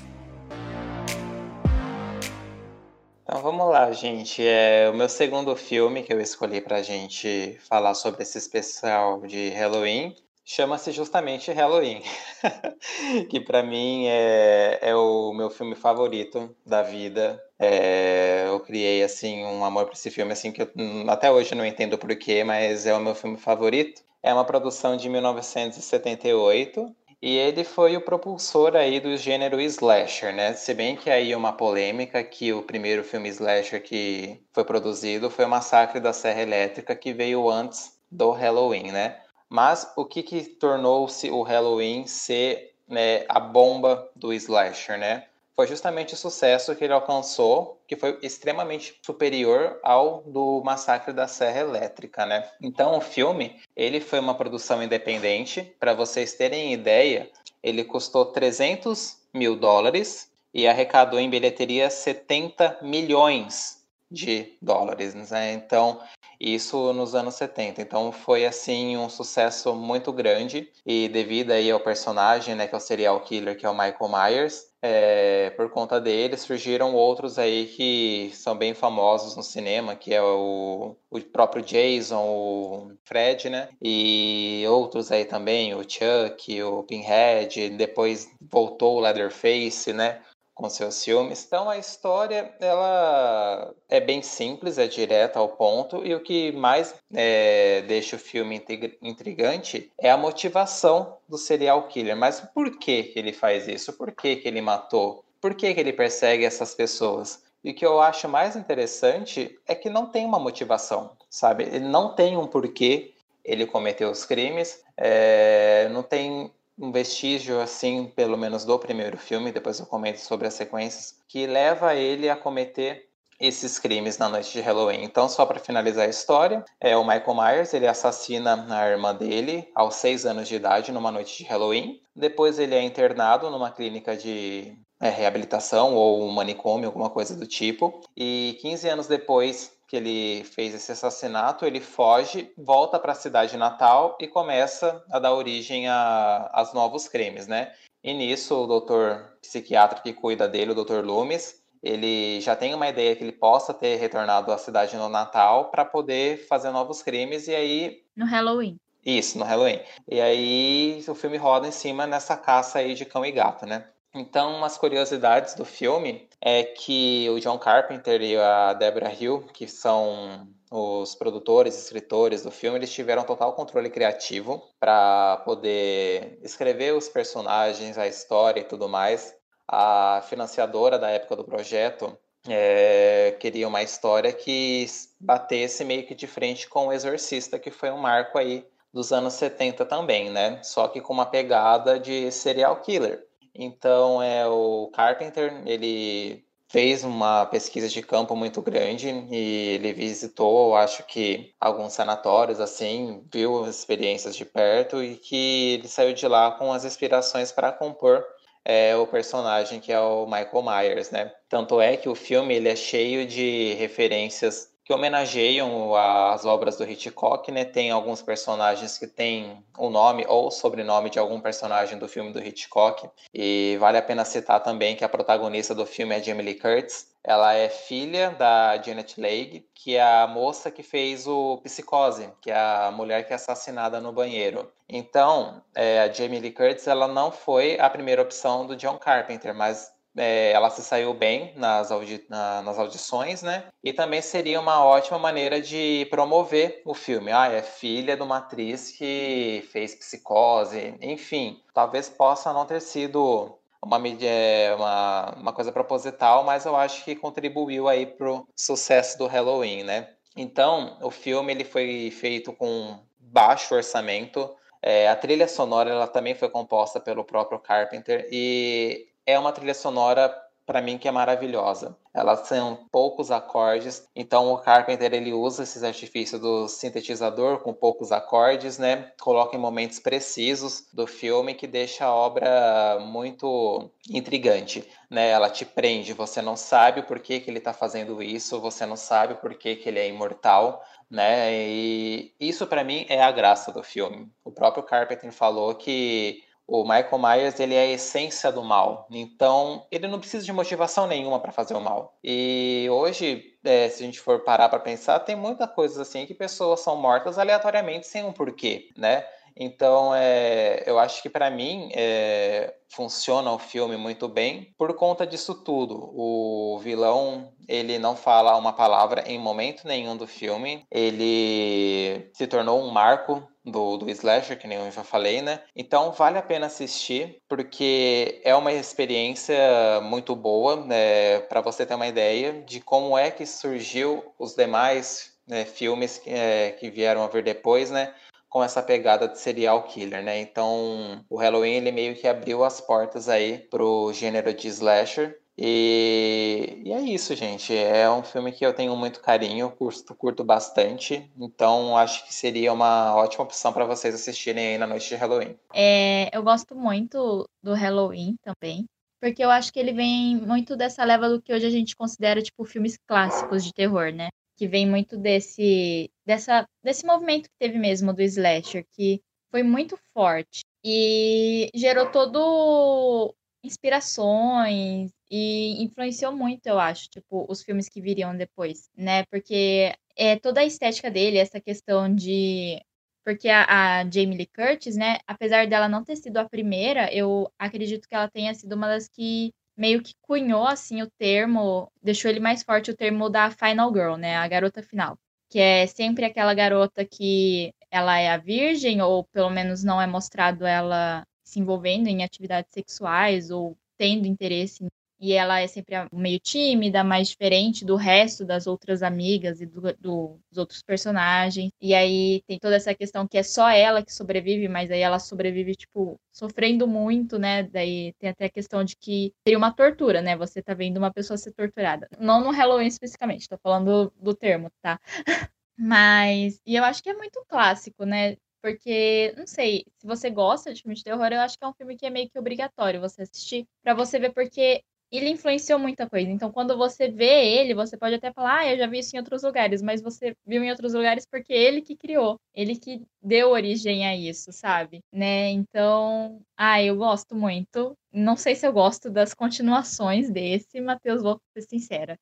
Então vamos lá, gente. É o meu segundo filme que eu escolhi para gente falar sobre esse especial de Halloween chama-se justamente Halloween, <laughs> que para mim é, é o meu filme favorito da vida. É, eu criei assim um amor por esse filme assim que eu, até hoje não entendo porquê, mas é o meu filme favorito. É uma produção de 1978 E ele foi o propulsor aí do gênero slasher, né? Se bem que aí uma polêmica que o primeiro filme slasher que foi produzido foi o Massacre da Serra Elétrica, que veio antes do Halloween, né? Mas o que, que tornou-se o Halloween ser né, a bomba do slasher, né? Foi justamente o sucesso que ele alcançou, que foi extremamente superior ao do Massacre da Serra Elétrica, né? Então o filme, ele foi uma produção independente. Para vocês terem ideia, ele custou 300 mil dólares e arrecadou em bilheteria 70 milhões de dólares, né? Então isso nos anos 70. Então foi assim um sucesso muito grande e devido aí ao personagem, né, que é o serial killer, que é o Michael Myers, é, por conta dele surgiram outros aí que são bem famosos no cinema, que é o, o próprio Jason, o Fred, né? E outros aí também, o Chuck, o Pinhead, depois voltou o Leatherface, né? Com seus filmes. Então a história ela é bem simples, é direta ao ponto e o que mais é, deixa o filme intrigante é a motivação do serial killer. Mas por que ele faz isso? Por que, que ele matou? Por que, que ele persegue essas pessoas? E o que eu acho mais interessante é que não tem uma motivação, sabe? Ele não tem um porquê ele cometeu os crimes, é, não tem um vestígio, assim, pelo menos do primeiro filme, depois eu comento sobre as sequências, que leva ele a cometer esses crimes na noite de Halloween. Então, só para finalizar a história, é o Michael Myers, ele assassina a irmã dele aos seis anos de idade numa noite de Halloween. Depois ele é internado numa clínica de é, reabilitação ou um manicômio, alguma coisa do tipo. E 15 anos depois que ele fez esse assassinato, ele foge, volta para a cidade natal e começa a dar origem a, aos novos crimes, né? E nisso, o doutor psiquiatra que cuida dele, o doutor Loomis, ele já tem uma ideia que ele possa ter retornado à cidade no Natal para poder fazer novos crimes e aí... No Halloween. Isso, no Halloween. E aí o filme roda em cima nessa caça aí de cão e gato, né? Então, umas curiosidades do filme é que o John Carpenter e a Deborah Hill, que são os produtores, escritores do filme, eles tiveram total controle criativo para poder escrever os personagens, a história e tudo mais. A financiadora da época do projeto é, queria uma história que batesse meio que de frente com o Exorcista, que foi um marco aí dos anos 70 também, né? Só que com uma pegada de serial killer. Então, é o Carpenter, ele fez uma pesquisa de campo muito grande e ele visitou, acho que alguns sanatórios assim, viu as experiências de perto e que ele saiu de lá com as inspirações para compor é, o personagem que é o Michael Myers, né? Tanto é que o filme ele é cheio de referências que homenageiam as obras do Hitchcock, né? Tem alguns personagens que têm o nome ou o sobrenome de algum personagem do filme do Hitchcock. E vale a pena citar também que a protagonista do filme é Jamie Lee Curtis. Ela é filha da Janet Leigh, que é a moça que fez o Psicose, que é a mulher que é assassinada no banheiro. Então, é, a Jamie Lee Curtis ela não foi a primeira opção do John Carpenter, mas é, ela se saiu bem nas, audi na, nas audições, né? E também seria uma ótima maneira de promover o filme. Ah, é filha de uma atriz que fez psicose, enfim. Talvez possa não ter sido uma, é, uma, uma coisa proposital, mas eu acho que contribuiu aí pro sucesso do Halloween, né? Então, o filme ele foi feito com baixo orçamento. É, a trilha sonora ela também foi composta pelo próprio Carpenter e é uma trilha sonora para mim que é maravilhosa. Elas são poucos acordes, então o Carpenter ele usa esses artifícios do sintetizador com poucos acordes, né? Coloca em momentos precisos do filme que deixa a obra muito intrigante, né? Ela te prende, você não sabe por que, que ele está fazendo isso, você não sabe por que, que ele é imortal, né? E isso para mim é a graça do filme. O próprio Carpenter falou que o Michael Myers ele é a essência do mal, então ele não precisa de motivação nenhuma para fazer o mal. E hoje, é, se a gente for parar para pensar, tem muita coisa assim que pessoas são mortas aleatoriamente sem um porquê, né? Então, é, eu acho que para mim é, funciona o filme muito bem por conta disso tudo. O vilão ele não fala uma palavra em momento nenhum do filme. Ele se tornou um marco do, do slasher, que nem eu já falei, né? Então vale a pena assistir, porque é uma experiência muito boa, né? Para você ter uma ideia de como é que surgiu os demais né, filmes que, é, que vieram a vir depois, né? Com essa pegada de serial killer, né? Então, o Halloween ele meio que abriu as portas aí pro gênero de slasher e, e, é isso, gente. É um filme que eu tenho muito carinho, curto, curto bastante. Então, acho que seria uma ótima opção para vocês assistirem aí na noite de Halloween. É, eu gosto muito do Halloween também, porque eu acho que ele vem muito dessa leva do que hoje a gente considera tipo filmes clássicos de terror, né? Que vem muito desse, dessa, desse movimento que teve mesmo do slasher, que foi muito forte e gerou todo inspirações e influenciou muito, eu acho, tipo, os filmes que viriam depois, né? Porque é toda a estética dele, essa questão de porque a, a, Jamie Lee Curtis, né, apesar dela não ter sido a primeira, eu acredito que ela tenha sido uma das que meio que cunhou assim o termo, deixou ele mais forte o termo da final girl, né, a garota final, que é sempre aquela garota que ela é a virgem ou pelo menos não é mostrado ela se envolvendo em atividades sexuais ou tendo interesse e ela é sempre meio tímida, mais diferente do resto das outras amigas e do, do, dos outros personagens. E aí tem toda essa questão que é só ela que sobrevive, mas aí ela sobrevive, tipo, sofrendo muito, né? Daí tem até a questão de que seria uma tortura, né? Você tá vendo uma pessoa ser torturada. Não no Halloween especificamente, tô falando do termo, tá? <laughs> Mas, e eu acho que é muito clássico, né? Porque, não sei, se você gosta de filme de terror, eu acho que é um filme que é meio que obrigatório você assistir, para você ver, porque ele influenciou muita coisa. Então, quando você vê ele, você pode até falar, ah, eu já vi isso em outros lugares, mas você viu em outros lugares porque ele que criou, ele que deu origem a isso, sabe? Né? Então, ah, eu gosto muito. Não sei se eu gosto das continuações desse, Matheus, vou ser sincera.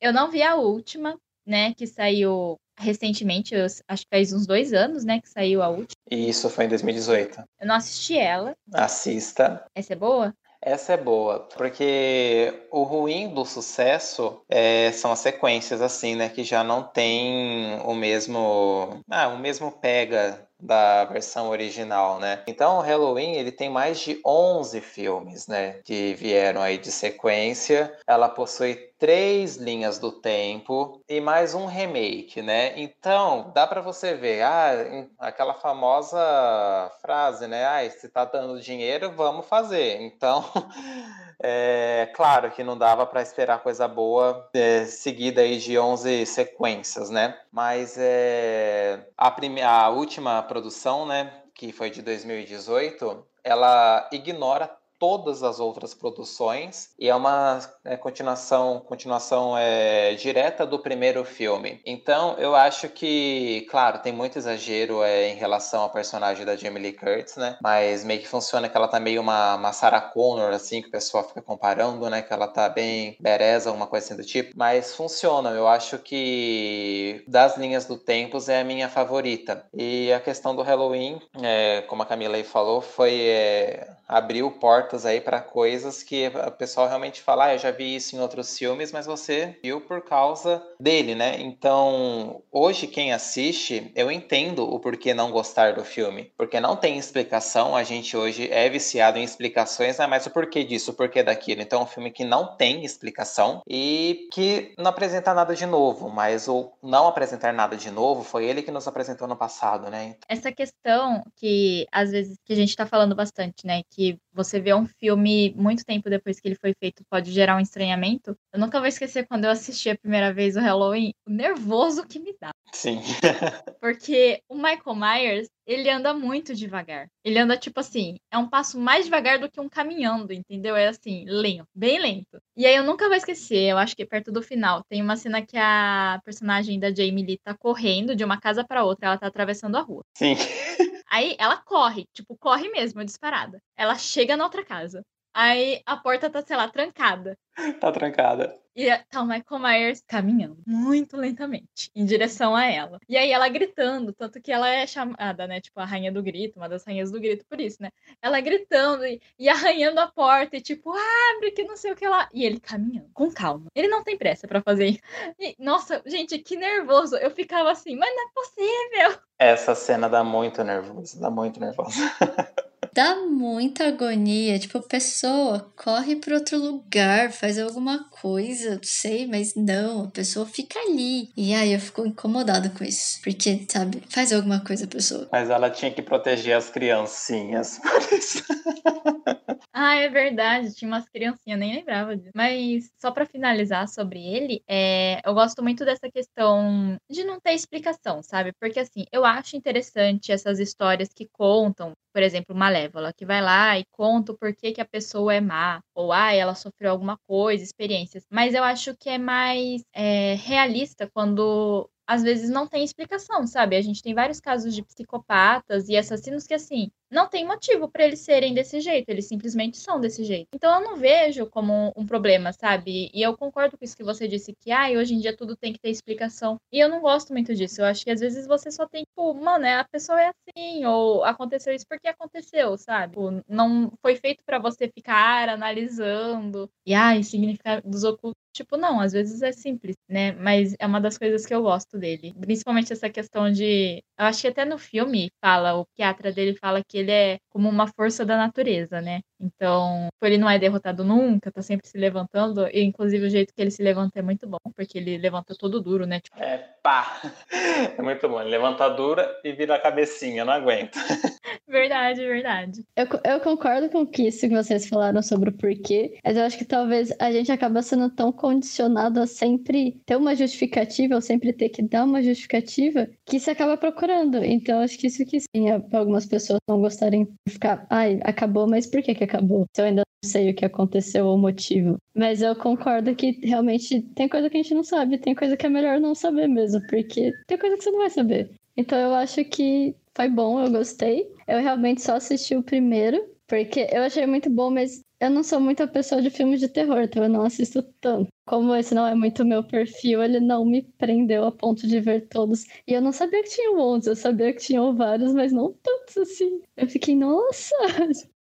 Eu não vi a última, né, que saiu recentemente, acho que faz uns dois anos, né, que saiu a última. Isso, foi em 2018. Eu não assisti ela. Assista. Essa é boa? Essa é boa, porque o ruim do sucesso é, são as sequências assim, né, que já não tem o mesmo, ah, o mesmo pega da versão original, né? Então, o Halloween, ele tem mais de 11 filmes, né, que vieram aí de sequência. Ela possui três linhas do tempo e mais um remake, né? Então, dá para você ver, ah, aquela famosa frase, né? Ah, se tá dando dinheiro, vamos fazer. Então, <laughs> é claro que não dava para esperar coisa boa é, seguida aí de 11 sequências, né? Mas é, a, a última produção, né, que foi de 2018, ela ignora todas as outras produções e é uma é, continuação continuação é, direta do primeiro filme. Então eu acho que, claro, tem muito exagero é, em relação ao personagem da Jamie Lee Curtis, né? Mas meio que funciona que ela tá meio uma, uma Sarah Connor, assim, que o pessoal fica comparando, né? Que ela tá bem bereza, alguma coisa assim do tipo. Mas funciona, eu acho que das linhas do Tempos é a minha favorita. E a questão do Halloween, é, como a Camila aí falou, foi é, abriu portas aí para coisas que o pessoal realmente fala, ah, eu já vi isso em outros filmes, mas você viu por causa dele, né? Então, hoje quem assiste, eu entendo o porquê não gostar do filme, porque não tem explicação, a gente hoje é viciado em explicações, né? mas o porquê disso, o porquê daquilo. Então, é um filme que não tem explicação e que não apresenta nada de novo, mas o não apresentar nada de novo foi ele que nos apresentou no passado, né? Essa questão que às vezes que a gente tá falando bastante, né? Que você vê um filme muito tempo depois que ele foi feito pode gerar um estranhamento. Eu nunca vou esquecer quando eu assisti a primeira vez o Halloween, o nervoso que me dá. Sim. <laughs> Porque o Michael Myers, ele anda muito devagar. Ele anda tipo assim, é um passo mais devagar do que um caminhando, entendeu? É assim, lento, bem lento. E aí eu nunca vou esquecer, eu acho que perto do final, tem uma cena que a personagem da Jamie Lee tá correndo de uma casa para outra, ela tá atravessando a rua. Sim. Aí ela corre, tipo, corre mesmo, disparada. Ela chega na outra casa. Aí a porta tá, sei lá, trancada. Tá trancada. E tá o Michael Myers caminhando muito lentamente em direção a ela. E aí ela gritando, tanto que ela é chamada, né? Tipo, a rainha do grito, uma das rainhas do grito, por isso, né? Ela gritando e, e arranhando a porta e tipo, abre que não sei o que lá. E ele caminhando, com calma. Ele não tem pressa para fazer isso. E, nossa, gente, que nervoso. Eu ficava assim, mas não é possível. Essa cena dá muito nervoso, dá muito nervoso. <laughs> dá muita agonia. Tipo, pessoa, corre para outro lugar, faz alguma coisa, sei, mas não, a pessoa fica ali. E aí eu fico incomodada com isso. Porque, sabe, faz alguma coisa, pessoa. Mas ela tinha que proteger as criancinhas, <laughs> por isso. Ah, é verdade, tinha umas criancinhas, nem lembrava disso. Mas só para finalizar sobre ele, é, eu gosto muito dessa questão de não ter explicação, sabe? Porque assim, eu acho interessante essas histórias que contam, por exemplo, Malévola, que vai lá e conta o porquê que a pessoa é má, ou ah, ela sofreu alguma coisa, experiências. Mas eu acho que é mais é, realista quando às vezes não tem explicação, sabe? A gente tem vários casos de psicopatas e assassinos que, assim, não tem motivo para eles serem desse jeito, eles simplesmente são desse jeito. Então eu não vejo como um problema, sabe? E eu concordo com isso que você disse, que ah, hoje em dia tudo tem que ter explicação. E eu não gosto muito disso. Eu acho que às vezes você só tem, tipo, mano, a pessoa é assim, ou aconteceu isso porque aconteceu, sabe? Tipo, não foi feito para você ficar analisando e ai, significados ocultos Tipo, não, às vezes é simples, né? Mas é uma das coisas que eu gosto dele. Principalmente essa questão de. Eu acho que até no filme fala, o psiquiatra dele fala que ele é como uma força da natureza, né? Então, ele não é derrotado nunca, tá sempre se levantando. E, inclusive, o jeito que ele se levanta é muito bom, porque ele levanta todo duro, né? Tipo... É, pá! <laughs> É muito bom. Ele levanta dura e vira a cabecinha, não aguento. <laughs> Verdade, verdade. Eu, eu concordo com isso que vocês falaram sobre o porquê, mas eu acho que talvez a gente acaba sendo tão condicionado a sempre ter uma justificativa, ou sempre ter que dar uma justificativa, que se acaba procurando. Então, acho que isso que sim, algumas pessoas não gostarem de ficar, ai, acabou, mas por que que acabou? Se eu ainda não sei o que aconteceu ou o motivo. Mas eu concordo que realmente tem coisa que a gente não sabe, tem coisa que é melhor não saber mesmo, porque tem coisa que você não vai saber. Então eu acho que foi bom, eu gostei. Eu realmente só assisti o primeiro, porque eu achei muito bom, mas eu não sou muita pessoa de filmes de terror, então eu não assisto tanto. Como esse não é muito meu perfil, ele não me prendeu a ponto de ver todos. E eu não sabia que tinha 11, eu sabia que tinham vários, mas não tantos assim. Eu fiquei, nossa!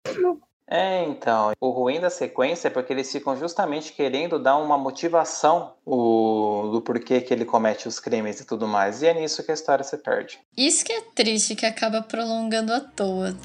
<laughs> É, então, o ruim da sequência é porque eles ficam justamente querendo dar uma motivação o, do porquê que ele comete os crimes e tudo mais. E é nisso que a história se perde. Isso que é triste, que acaba prolongando à toa.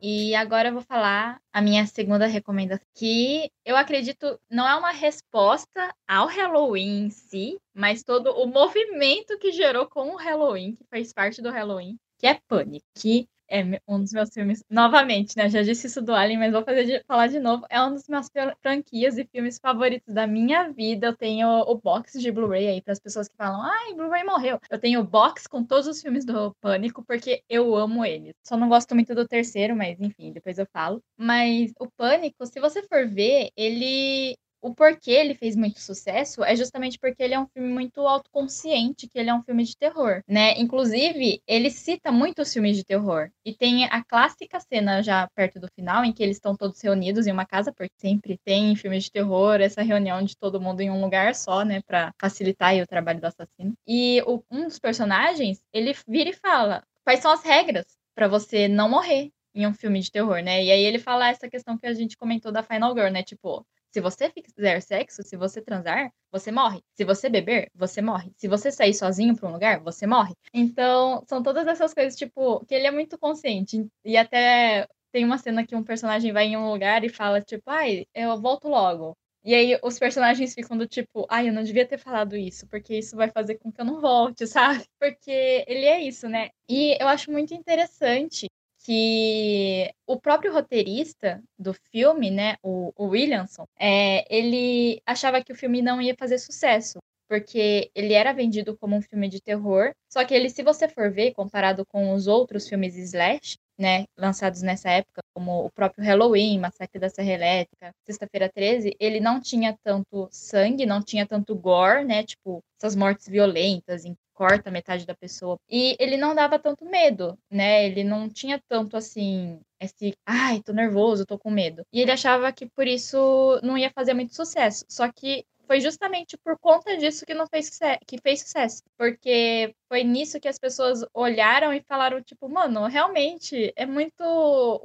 E agora eu vou falar a minha segunda recomendação, que eu acredito não é uma resposta ao Halloween em si, mas todo o movimento que gerou com o Halloween, que faz parte do Halloween, que é Pânico, que é um dos meus filmes, novamente, né? Já disse isso do Alien, mas vou fazer de, falar de novo. É um dos meus franquias e filmes favoritos da minha vida. Eu tenho o box de Blu-ray aí para as pessoas que falam, ai, Blu-ray morreu. Eu tenho o box com todos os filmes do Pânico porque eu amo eles. Só não gosto muito do terceiro, mas enfim, depois eu falo. Mas o Pânico, se você for ver, ele o porquê ele fez muito sucesso é justamente porque ele é um filme muito autoconsciente, que ele é um filme de terror, né? Inclusive, ele cita muitos filmes de terror. E tem a clássica cena já perto do final, em que eles estão todos reunidos em uma casa, porque sempre tem filmes de terror, essa reunião de todo mundo em um lugar só, né? Pra facilitar o trabalho do assassino. E o, um dos personagens, ele vira e fala: quais são as regras para você não morrer em um filme de terror, né? E aí ele fala essa questão que a gente comentou da Final Girl, né? Tipo, se você fizer sexo, se você transar, você morre. Se você beber, você morre. Se você sair sozinho para um lugar, você morre. Então, são todas essas coisas, tipo, que ele é muito consciente. E até tem uma cena que um personagem vai em um lugar e fala, tipo, ai, eu volto logo. E aí os personagens ficam do tipo, ai, eu não devia ter falado isso, porque isso vai fazer com que eu não volte, <laughs> sabe? Porque ele é isso, né? E eu acho muito interessante que o próprio roteirista do filme, né, o, o Williamson, é, ele achava que o filme não ia fazer sucesso, porque ele era vendido como um filme de terror, só que ele, se você for ver, comparado com os outros filmes slash, né, lançados nessa época, como o próprio Halloween, Massacre da Serra Elétrica, Sexta-feira 13, ele não tinha tanto sangue, não tinha tanto gore, né, tipo, essas mortes violentas, corta metade da pessoa. E ele não dava tanto medo, né? Ele não tinha tanto assim esse, ai, tô nervoso, tô com medo. E ele achava que por isso não ia fazer muito sucesso. Só que foi justamente por conta disso que não fez que fez sucesso. Porque foi nisso que as pessoas olharam e falaram, tipo, mano, realmente é muito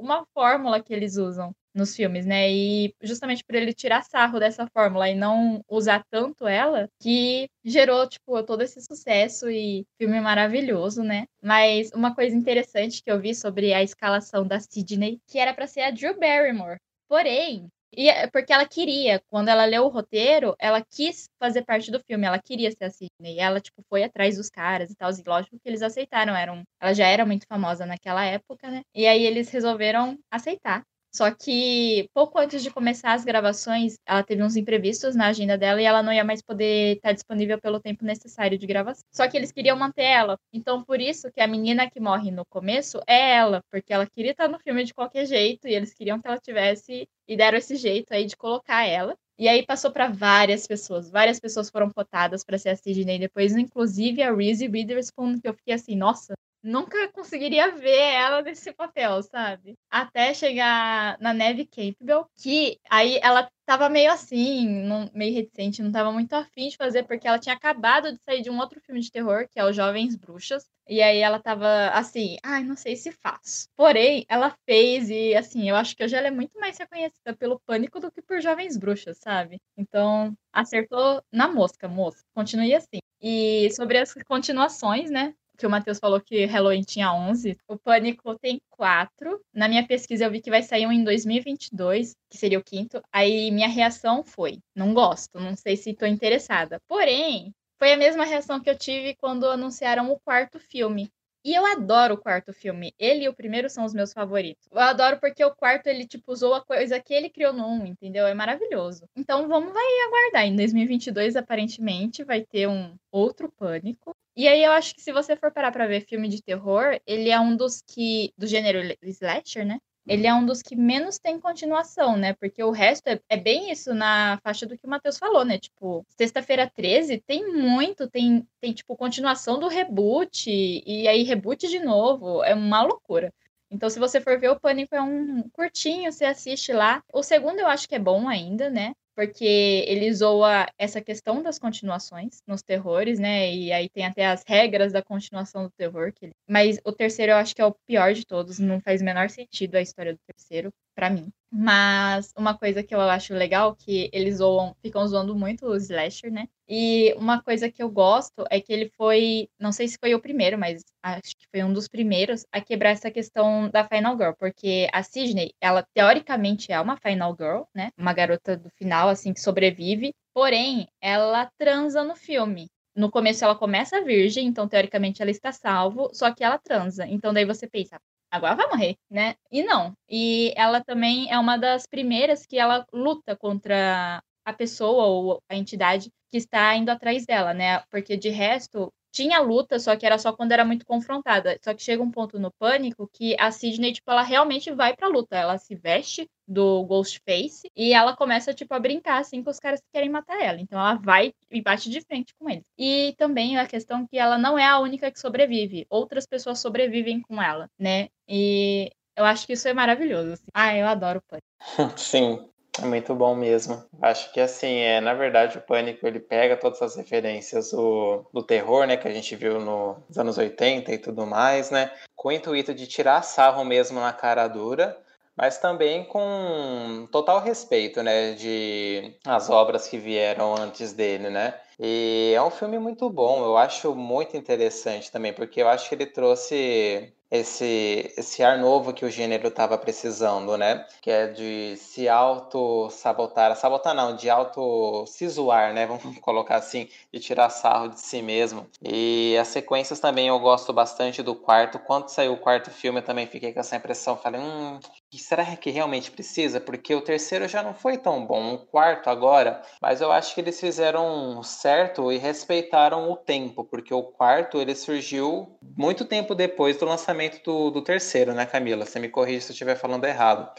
uma fórmula que eles usam nos filmes, né? E justamente por ele tirar sarro dessa fórmula e não usar tanto ela, que gerou, tipo, todo esse sucesso e filme maravilhoso, né? Mas uma coisa interessante que eu vi sobre a escalação da Sidney, que era para ser a Drew Barrymore. Porém, e é porque ela queria, quando ela leu o roteiro, ela quis fazer parte do filme, ela queria ser a Sidney. ela, tipo, foi atrás dos caras e tal. E lógico que eles aceitaram, eram, ela já era muito famosa naquela época, né? E aí eles resolveram aceitar. Só que pouco antes de começar as gravações, ela teve uns imprevistos na agenda dela e ela não ia mais poder estar disponível pelo tempo necessário de gravação. Só que eles queriam manter ela. Então, por isso que a menina que morre no começo é ela, porque ela queria estar no filme de qualquer jeito e eles queriam que ela tivesse e deram esse jeito aí de colocar ela. E aí passou para várias pessoas. Várias pessoas foram cotadas para ser a Sidney depois, inclusive a Reese Witherspoon, que eu fiquei assim, nossa, nunca conseguiria ver ela nesse papel, sabe? Até chegar na Neve Campbell, que aí ela tava meio assim, meio reticente, não tava muito afim de fazer, porque ela tinha acabado de sair de um outro filme de terror, que é Os Jovens Bruxas. E aí ela tava assim, ai, não sei se faço. Porém, ela fez e assim, eu acho que hoje ela é muito mais reconhecida pelo Pânico do que por Jovens Bruxas, sabe? Então, acertou na mosca, moça. Continue assim. E sobre as continuações, né? Que o Matheus falou que Halloween tinha 11, o Pânico tem 4. Na minha pesquisa eu vi que vai sair um em 2022, que seria o quinto. Aí minha reação foi: não gosto, não sei se estou interessada. Porém, foi a mesma reação que eu tive quando anunciaram o quarto filme. E eu adoro o quarto filme. Ele e o primeiro são os meus favoritos. Eu adoro porque o quarto, ele, tipo, usou a coisa que ele criou 1, entendeu? É maravilhoso. Então, vamos vai aguardar. Em 2022, aparentemente, vai ter um outro Pânico. E aí, eu acho que se você for parar pra ver filme de terror, ele é um dos que... Do gênero slasher, né? ele é um dos que menos tem continuação, né? Porque o resto é, é bem isso na faixa do que o Matheus falou, né? Tipo, sexta-feira 13 tem muito, tem, tem, tipo, continuação do reboot, e aí reboot de novo, é uma loucura. Então, se você for ver, o Pânico é um curtinho, você assiste lá. O segundo eu acho que é bom ainda, né? Porque ele zoa essa questão das continuações nos terrores, né? E aí tem até as regras da continuação do terror. Ele... Mas o terceiro eu acho que é o pior de todos, não faz o menor sentido a história do terceiro, para mim. Mas uma coisa que eu acho legal que eles zoam, ficam zoando muito o slasher, né? E uma coisa que eu gosto é que ele foi, não sei se foi o primeiro, mas acho que foi um dos primeiros a quebrar essa questão da Final Girl, porque a Sidney, ela teoricamente é uma Final Girl, né? Uma garota do final, assim, que sobrevive, porém, ela transa no filme. No começo ela começa virgem, então teoricamente ela está salvo, só que ela transa. Então daí você pensa, agora vai morrer, né? E não. E ela também é uma das primeiras que ela luta contra a pessoa ou a entidade que está indo atrás dela, né? Porque de resto, tinha luta, só que era só quando era muito confrontada. Só que chega um ponto no pânico que a Sidney, tipo, ela realmente vai pra luta. Ela se veste do Ghostface e ela começa, tipo, a brincar, assim, com os caras que querem matar ela. Então ela vai e bate de frente com eles. E também a questão que ela não é a única que sobrevive. Outras pessoas sobrevivem com ela, né? E eu acho que isso é maravilhoso. Assim. Ah, eu adoro o Pânico. <laughs> Sim, é muito bom mesmo. Acho que assim, é, na verdade, o Pânico ele pega todas as referências do, do terror, né, que a gente viu nos anos 80 e tudo mais, né, com o intuito de tirar sarro mesmo na cara dura, mas também com total respeito, né, de as obras que vieram antes dele, né. E é um filme muito bom, eu acho muito interessante também, porque eu acho que ele trouxe esse, esse ar novo que o gênero estava precisando, né? Que é de se auto-sabotar, sabotar não, de auto-se zoar, né? <laughs> Vamos colocar assim, de tirar sarro de si mesmo. E as sequências também eu gosto bastante do quarto. Quando saiu o quarto filme, eu também fiquei com essa impressão, falei, hum, será que realmente precisa? Porque o terceiro já não foi tão bom, o quarto agora, mas eu acho que eles fizeram certo e respeitaram o tempo, porque o quarto ele surgiu muito tempo depois do lançamento do, do terceiro, né, Camila? Você me corrige se eu estiver falando errado.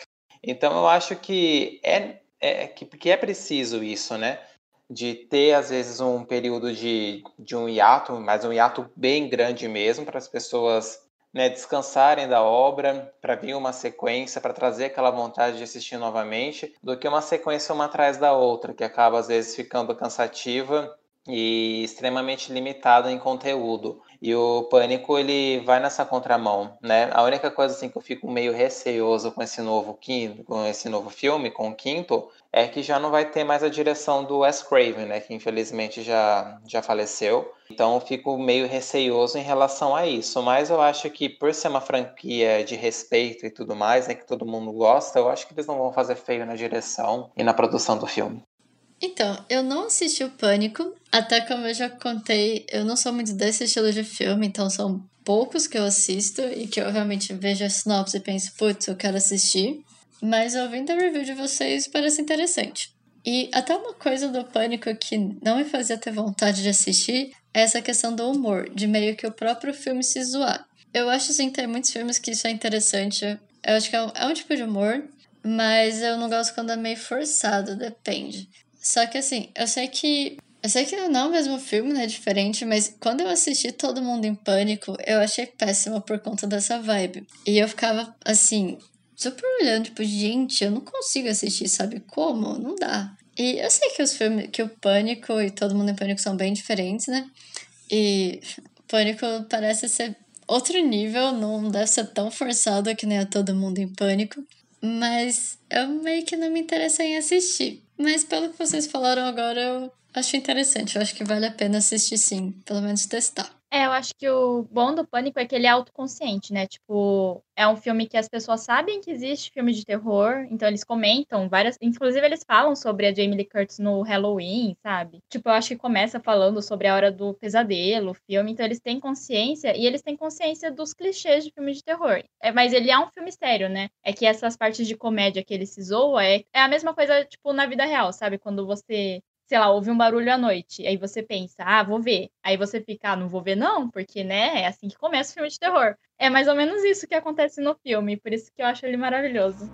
Então eu acho que é, é que, que é preciso isso, né? de ter, às vezes, um período de, de um hiato, mas um hiato bem grande mesmo, para as pessoas né, descansarem da obra, para vir uma sequência, para trazer aquela vontade de assistir novamente, do que uma sequência uma atrás da outra, que acaba, às vezes, ficando cansativa e extremamente limitada em conteúdo. E o Pânico, ele vai nessa contramão, né? A única coisa assim que eu fico meio receoso com esse novo quinto, com esse novo filme, com o quinto, é que já não vai ter mais a direção do Wes Craven, né? Que infelizmente já, já faleceu. Então eu fico meio receoso em relação a isso. Mas eu acho que por ser uma franquia de respeito e tudo mais, né? Que todo mundo gosta, eu acho que eles não vão fazer feio na direção e na produção do filme. Então, eu não assisti o Pânico, até como eu já contei, eu não sou muito desse estilo de filme, então são poucos que eu assisto e que eu realmente vejo a sinopse e penso, putz, eu quero assistir. Mas ouvindo a review de vocês parece interessante. E até uma coisa do Pânico que não me fazia ter vontade de assistir é essa questão do humor, de meio que o próprio filme se zoar. Eu acho assim, tem muitos filmes que isso é interessante. Eu acho que é um, é um tipo de humor, mas eu não gosto quando é meio forçado, depende. Só que assim, eu sei que. Eu sei que não é o mesmo filme, né? Diferente, mas quando eu assisti Todo Mundo em Pânico, eu achei péssimo por conta dessa vibe. E eu ficava assim, super olhando, tipo, gente, eu não consigo assistir, sabe como? Não dá. E eu sei que os filmes, que o Pânico e Todo Mundo em Pânico são bem diferentes, né? E Pânico parece ser outro nível, não deve ser tão forçado que nem a Todo Mundo em Pânico. Mas eu meio que não me interessei em assistir. Mas pelo que vocês falaram agora, eu acho interessante. Eu acho que vale a pena assistir sim, pelo menos testar. É, eu acho que o bom do Pânico é que ele é autoconsciente, né? Tipo, é um filme que as pessoas sabem que existe filme de terror, então eles comentam várias. Inclusive, eles falam sobre a Jamie Lee Curtis no Halloween, sabe? Tipo, eu acho que começa falando sobre a hora do pesadelo, o filme, então eles têm consciência e eles têm consciência dos clichês de filme de terror. É, mas ele é um filme sério, né? É que essas partes de comédia que ele se zoa é, é a mesma coisa, tipo, na vida real, sabe? Quando você sei lá, ouve um barulho à noite, aí você pensa, ah, vou ver. Aí você fica, ah, não vou ver não, porque, né, é assim que começa o filme de terror. É mais ou menos isso que acontece no filme, por isso que eu acho ele maravilhoso.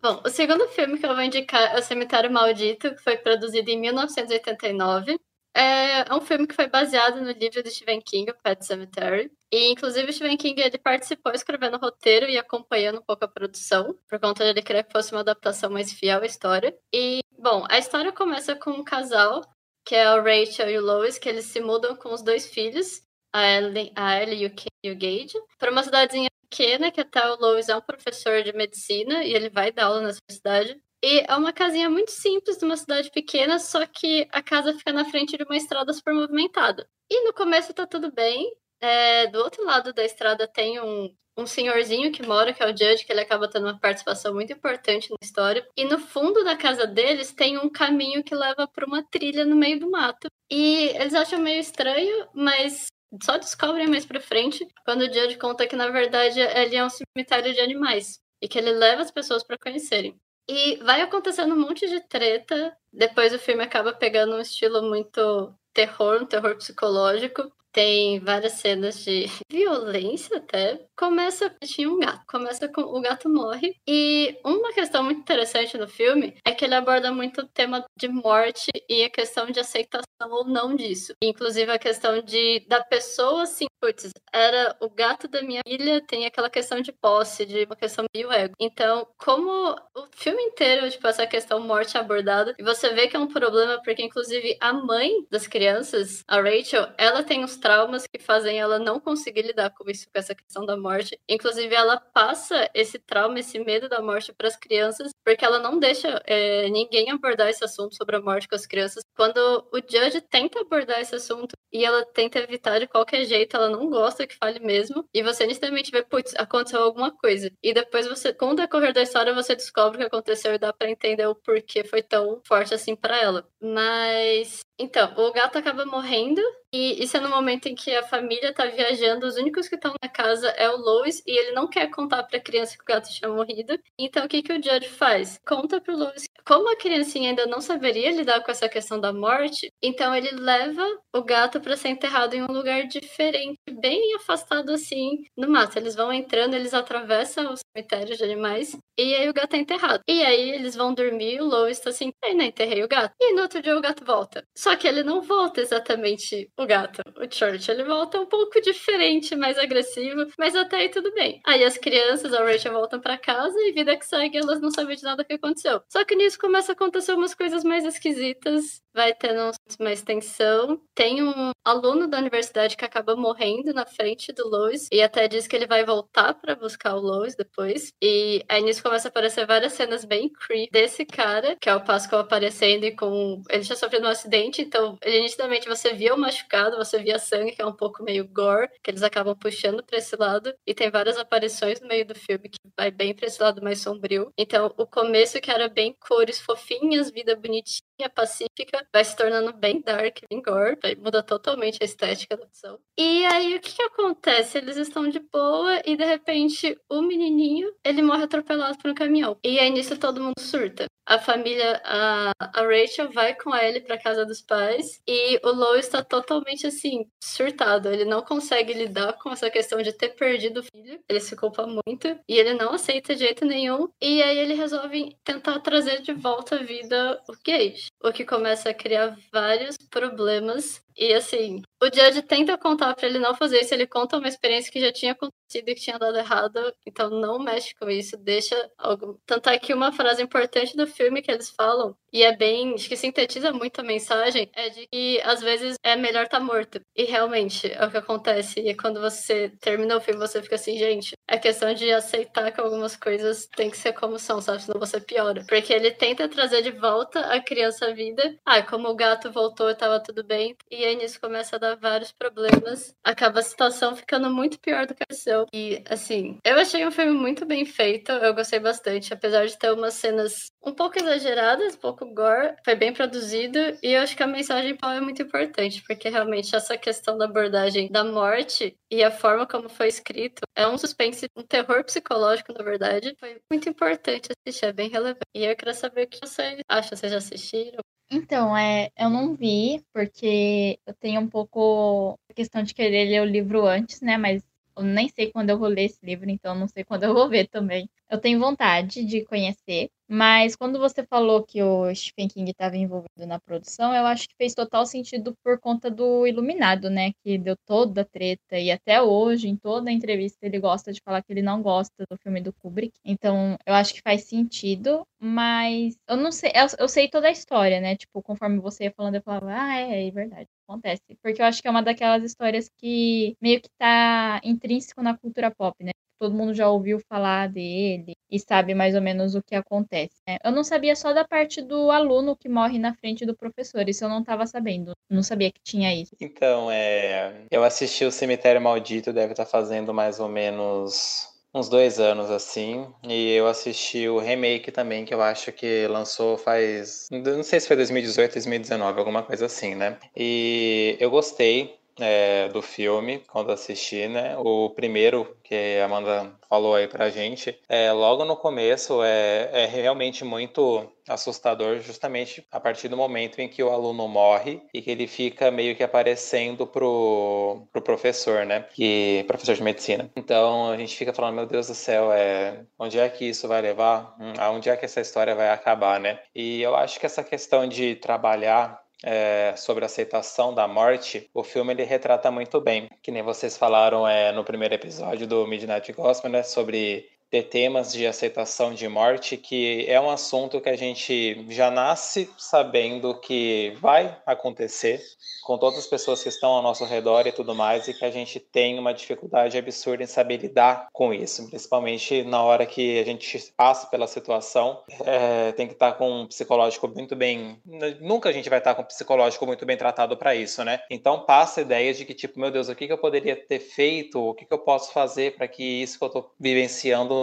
Bom, o segundo filme que eu vou indicar é O Cemitério Maldito, que foi produzido em 1989. É, um filme que foi baseado no livro de Stephen King, Pet Cemetery. E, inclusive, o Stephen King ele participou escrevendo o roteiro e acompanhando um pouco a produção, por conta de ele querer que fosse uma adaptação mais fiel à história. E, bom, a história começa com um casal, que é o Rachel e o Lois, que eles se mudam com os dois filhos, a Ellie, a Ellie e, o e o Gage, para uma cidadezinha pequena, que até o Lois é um professor de medicina e ele vai dar aula nessa cidade. E é uma casinha muito simples de uma cidade pequena, só que a casa fica na frente de uma estrada super movimentada. E no começo tá tudo bem. É, do outro lado da estrada tem um, um senhorzinho que mora, que é o Judge, que ele acaba tendo uma participação muito importante na história. E no fundo da casa deles tem um caminho que leva para uma trilha no meio do mato. E eles acham meio estranho, mas só descobrem mais pra frente quando o Judge conta que, na verdade, ele é um cemitério de animais. E que ele leva as pessoas para conhecerem. E vai acontecendo um monte de treta. Depois o filme acaba pegando um estilo muito terror, um terror psicológico tem várias cenas de <laughs> violência até. Começa tinha um gato, começa com o gato morre e uma questão muito interessante no filme é que ele aborda muito o tema de morte e a questão de aceitação ou não disso. Inclusive a questão de da pessoa assim, putz, era o gato da minha filha, tem aquela questão de posse, de uma questão meio ego. Então, como o filme inteiro, tipo, essa questão morte é abordada, e você vê que é um problema porque inclusive a mãe das crianças, a Rachel, ela tem os traumas que fazem ela não conseguir lidar com isso, com essa questão da morte. Inclusive, ela passa esse trauma, esse medo da morte para as crianças, porque ela não deixa é, ninguém abordar esse assunto sobre a morte com as crianças. Quando o Judge tenta abordar esse assunto e ela tenta evitar de qualquer jeito, ela não gosta que fale mesmo, e você nitidamente vê, putz, aconteceu alguma coisa. E depois você, com o decorrer da história, você descobre o que aconteceu e dá para entender o porquê foi tão forte assim para ela. Mas então, o gato acaba morrendo E isso é no momento em que a família tá viajando, os únicos que estão na casa é o Lois e ele não quer contar pra criança que o gato tinha morrido. Então o que, que o Judge faz? Conta pro Lois. Como a criancinha ainda não saberia lidar com essa questão da morte, então ele leva o gato para ser enterrado em um lugar diferente, bem afastado assim no mato. Eles vão entrando, eles atravessam o cemitério de animais e aí o gato é enterrado. E aí eles vão dormir, o Lois tá assim, aí, né, enterrei o gato. E no outro dia o gato volta. Só que ele não volta exatamente o gato, o Church. Ele volta um pouco diferente, mais agressivo, mas até aí tudo bem. Aí as crianças, a Rachel, voltam para casa e vida que segue, elas não sabem de nada que aconteceu. Só que nisso começa a acontecer umas coisas mais esquisitas, vai tendo mais tensão. Tem um aluno da universidade que acaba morrendo na frente do Lois e até diz que ele vai voltar para buscar o Lois depois. E aí nisso começa a aparecer várias cenas bem creepy desse cara, que é o Pascal aparecendo e com. Ele tinha sofrido um acidente, então ele nitidamente você via o machucado, você via sangue, que é um pouco meio gore, que eles acabam puxando pra esse lado. E tem várias aparições no meio do filme que vai bem pra esse lado mais sombrio. Então o começo que era bem cores fofinhas, vida bonitinha, pacífica, vai se tornando bem dark, bem gore, vai muda totalmente a estética da opção. E aí o que, que acontece? Eles estão de boa e de repente o menininho ele morre atropelado por um caminhão. E aí nisso todo mundo surta. A família, a, a Rachel vai com a Ellie pra casa dos pais e o Lois está totalmente assim, surtado. Ele não consegue lidar com essa questão de ter perdido o filho. Ele se culpa muito e ele não aceita de jeito nenhum. E aí ele resolve tentar trazer de volta à vida o Gage. O que começa a criar vários problemas e assim, o Judge tenta contar para ele não fazer isso, ele conta uma experiência que já tinha acontecido e que tinha dado errado, então não mexe com isso, deixa algo. Tanto é que uma frase importante do filme que eles falam, e é bem, acho que sintetiza muito a mensagem, é de que às vezes é melhor estar tá morto. E realmente é o que acontece. E quando você termina o filme, você fica assim, gente, é questão de aceitar que algumas coisas têm que ser como são, sabe? Senão você piora. Porque ele tenta trazer de volta a criança à vida. Ah, como o gato voltou, tava tudo bem. E aí nisso começa a dar vários problemas. Acaba a situação ficando muito pior do que a seu. E, assim, eu achei um filme muito bem feito. Eu gostei bastante. Apesar de ter umas cenas um pouco exageradas, um pouco gore. Foi bem produzido. E eu acho que a mensagem Paulo é muito importante. Porque realmente essa questão da abordagem da morte e a forma como foi escrito é um suspense, um terror psicológico, na verdade. Foi muito importante assistir. É bem relevante. E eu queria saber o que vocês acham. Vocês já assistiram? Então, é, eu não vi, porque eu tenho um pouco a questão de querer ler o livro antes, né? Mas eu nem sei quando eu vou ler esse livro, então não sei quando eu vou ver também. Eu tenho vontade de conhecer, mas quando você falou que o Stephen King estava envolvido na produção, eu acho que fez total sentido por conta do Iluminado, né? Que deu toda a treta e até hoje, em toda a entrevista, ele gosta de falar que ele não gosta do filme do Kubrick. Então, eu acho que faz sentido, mas eu não sei, eu, eu sei toda a história, né? Tipo, conforme você ia falando, eu falava, ah, é, é verdade acontece. Porque eu acho que é uma daquelas histórias que meio que tá intrínseco na cultura pop, né? todo mundo já ouviu falar dele e sabe mais ou menos o que acontece. Né? Eu não sabia só da parte do aluno que morre na frente do professor, isso eu não estava sabendo, não sabia que tinha isso. Então, é, eu assisti o Cemitério Maldito, deve estar tá fazendo mais ou menos uns dois anos assim, e eu assisti o remake também, que eu acho que lançou faz, não sei se foi 2018, 2019, alguma coisa assim, né? E eu gostei, é, do filme quando assisti, né? O primeiro que a Amanda falou aí pra gente, é, logo no começo é, é realmente muito assustador, justamente a partir do momento em que o aluno morre e que ele fica meio que aparecendo pro, pro professor, né? Que professor de medicina. Então a gente fica falando, meu Deus do céu, é onde é que isso vai levar? Hum, aonde é que essa história vai acabar, né? E eu acho que essa questão de trabalhar é, sobre a aceitação da morte, o filme ele retrata muito bem. Que nem vocês falaram é, no primeiro episódio do Midnight Gospel, né, sobre ter temas de aceitação de morte, que é um assunto que a gente já nasce sabendo que vai acontecer com todas as pessoas que estão ao nosso redor e tudo mais, e que a gente tem uma dificuldade absurda em saber lidar com isso, principalmente na hora que a gente passa pela situação, é, tem que estar com um psicológico muito bem. Nunca a gente vai estar com um psicológico muito bem tratado para isso, né? Então passa a ideia de que, tipo, meu Deus, o que, que eu poderia ter feito, o que, que eu posso fazer para que isso que eu estou vivenciando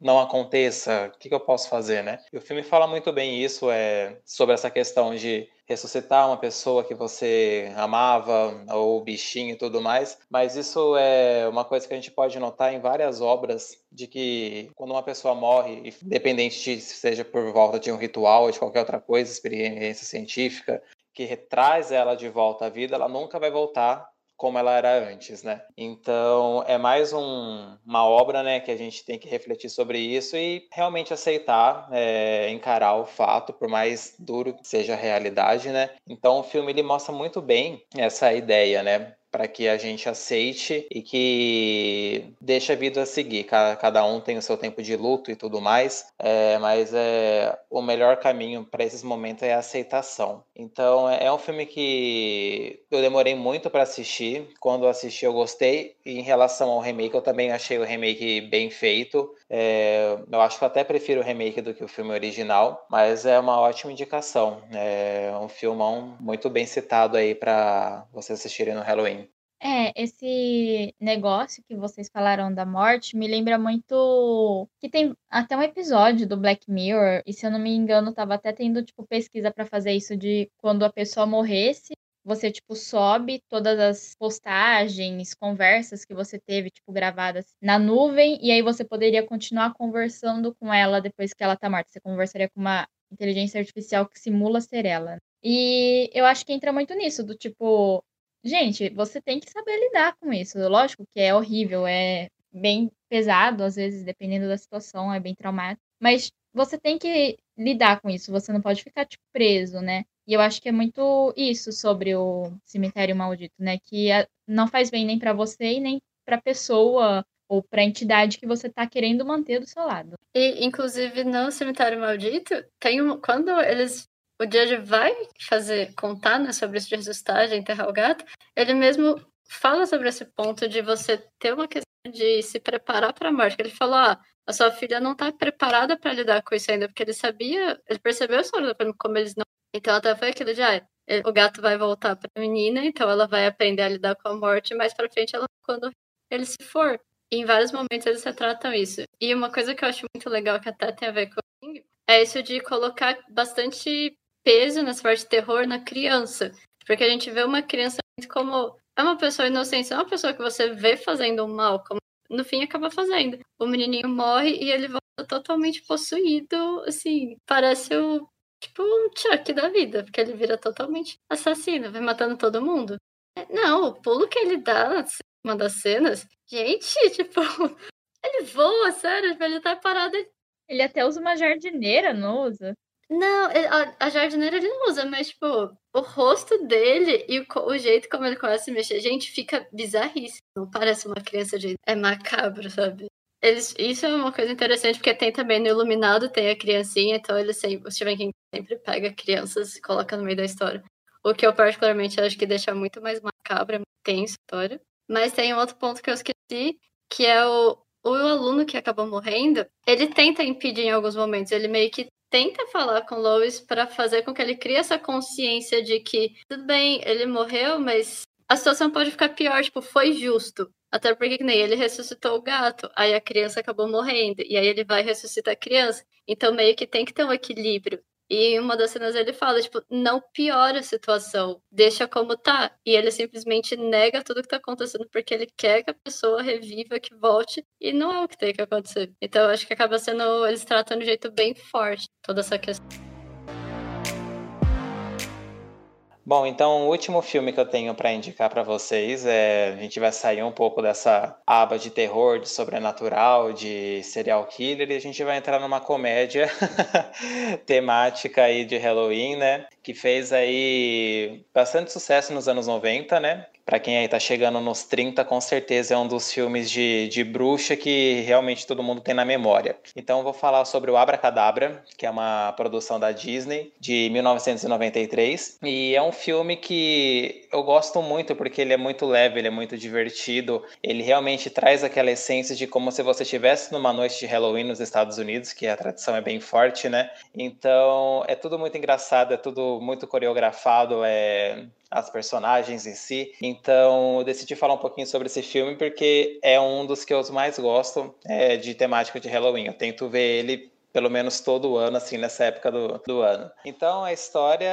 não aconteça? O que, que eu posso fazer, né? E o filme fala muito bem isso, é sobre essa questão de ressuscitar uma pessoa que você amava, ou bichinho e tudo mais, mas isso é uma coisa que a gente pode notar em várias obras, de que quando uma pessoa morre, independente de seja por volta de um ritual ou de qualquer outra coisa, experiência científica, que traz ela de volta à vida, ela nunca vai voltar como ela era antes, né? Então é mais um, uma obra, né, que a gente tem que refletir sobre isso e realmente aceitar, é, encarar o fato, por mais duro que seja a realidade, né? Então o filme ele mostra muito bem essa ideia, né? para que a gente aceite e que deixe a vida seguir. Cada um tem o seu tempo de luto e tudo mais, é, mas é, o melhor caminho para esses momentos é a aceitação. Então é, é um filme que eu demorei muito para assistir. Quando assisti eu gostei. E em relação ao remake, eu também achei o remake bem feito. É, eu acho que eu até prefiro o remake do que o filme original, mas é uma ótima indicação. É um filmão muito bem citado aí para vocês assistirem no Halloween. É, esse negócio que vocês falaram da morte me lembra muito que tem até um episódio do Black Mirror, e se eu não me engano, tava até tendo tipo pesquisa para fazer isso de quando a pessoa morresse, você tipo sobe todas as postagens, conversas que você teve tipo gravadas na nuvem e aí você poderia continuar conversando com ela depois que ela tá morta. Você conversaria com uma inteligência artificial que simula ser ela. E eu acho que entra muito nisso, do tipo, Gente, você tem que saber lidar com isso. Lógico que é horrível, é bem pesado, às vezes, dependendo da situação, é bem traumático. Mas você tem que lidar com isso, você não pode ficar tipo, preso, né? E eu acho que é muito isso sobre o cemitério maldito, né? Que não faz bem nem para você e nem para pessoa ou para entidade que você tá querendo manter do seu lado. E inclusive no cemitério maldito, tem um, quando eles o Judge vai fazer, contar né, sobre isso de ressuscitar, de enterrar o gato, ele mesmo fala sobre esse ponto de você ter uma questão de se preparar para a morte. Ele falou, ah, a sua filha não está preparada para lidar com isso ainda, porque ele sabia, ele percebeu como eles não. Então até foi aquilo de, ah, o gato vai voltar para a menina, então ela vai aprender a lidar com a morte, mais para frente ela quando ele se for. E em vários momentos eles retratam isso. E uma coisa que eu acho muito legal que até tem a ver com é isso de colocar bastante peso nessa parte de terror na criança. Porque a gente vê uma criança como. É uma pessoa inocente, é uma pessoa que você vê fazendo mal, como no fim acaba fazendo. O menininho morre e ele volta totalmente possuído, assim, parece o. Tipo um Chuck da vida, porque ele vira totalmente assassino, vai matando todo mundo. Não, o pulo que ele dá uma das cenas, gente, <laughs> tipo, ele voa, sério, ele tá parado. Ele até usa uma jardineira, não usa? Não, a, a jardineira ele não usa, mas, tipo, o rosto dele e o, o jeito como ele começa a mexer, gente, fica bizarríssimo. Não parece uma criança de. É macabro, sabe? Eles, isso é uma coisa interessante, porque tem também no Iluminado, tem a criancinha, então ele sempre, o Stephen King sempre pega crianças e coloca no meio da história. O que eu particularmente acho que deixa muito mais macabra, tenso a história. Mas tem um outro ponto que eu esqueci, que é o, o aluno que acabou morrendo, ele tenta impedir em alguns momentos, ele meio que tenta falar com Lois para fazer com que ele crie essa consciência de que tudo bem, ele morreu, mas a situação pode ficar pior, tipo, foi justo. Até porque que nem ele ressuscitou o gato, aí a criança acabou morrendo, e aí ele vai ressuscitar a criança. Então meio que tem que ter um equilíbrio. E em uma das cenas ele fala, tipo, não piora a situação, deixa como tá. E ele simplesmente nega tudo que tá acontecendo porque ele quer que a pessoa reviva, que volte, e não é o que tem que acontecer. Então acho que acaba sendo, eles tratam de um jeito bem forte toda essa questão. Bom, então o último filme que eu tenho para indicar para vocês é a gente vai sair um pouco dessa aba de terror, de sobrenatural, de serial killer e a gente vai entrar numa comédia <laughs> temática aí de Halloween, né? Que fez aí bastante sucesso nos anos 90, né? Para quem aí tá chegando nos 30, com certeza é um dos filmes de, de bruxa que realmente todo mundo tem na memória. Então vou falar sobre o Abracadabra, que é uma produção da Disney de 1993 e é um filme que eu gosto muito porque ele é muito leve, ele é muito divertido, ele realmente traz aquela essência de como se você estivesse numa noite de Halloween nos Estados Unidos, que a tradição é bem forte, né? Então é tudo muito engraçado, é tudo muito coreografado, é as personagens em si. Então, eu decidi falar um pouquinho sobre esse filme porque é um dos que eu mais gosto é, de temática de Halloween. Eu tento ver ele pelo menos todo ano, assim, nessa época do, do ano. Então, a história,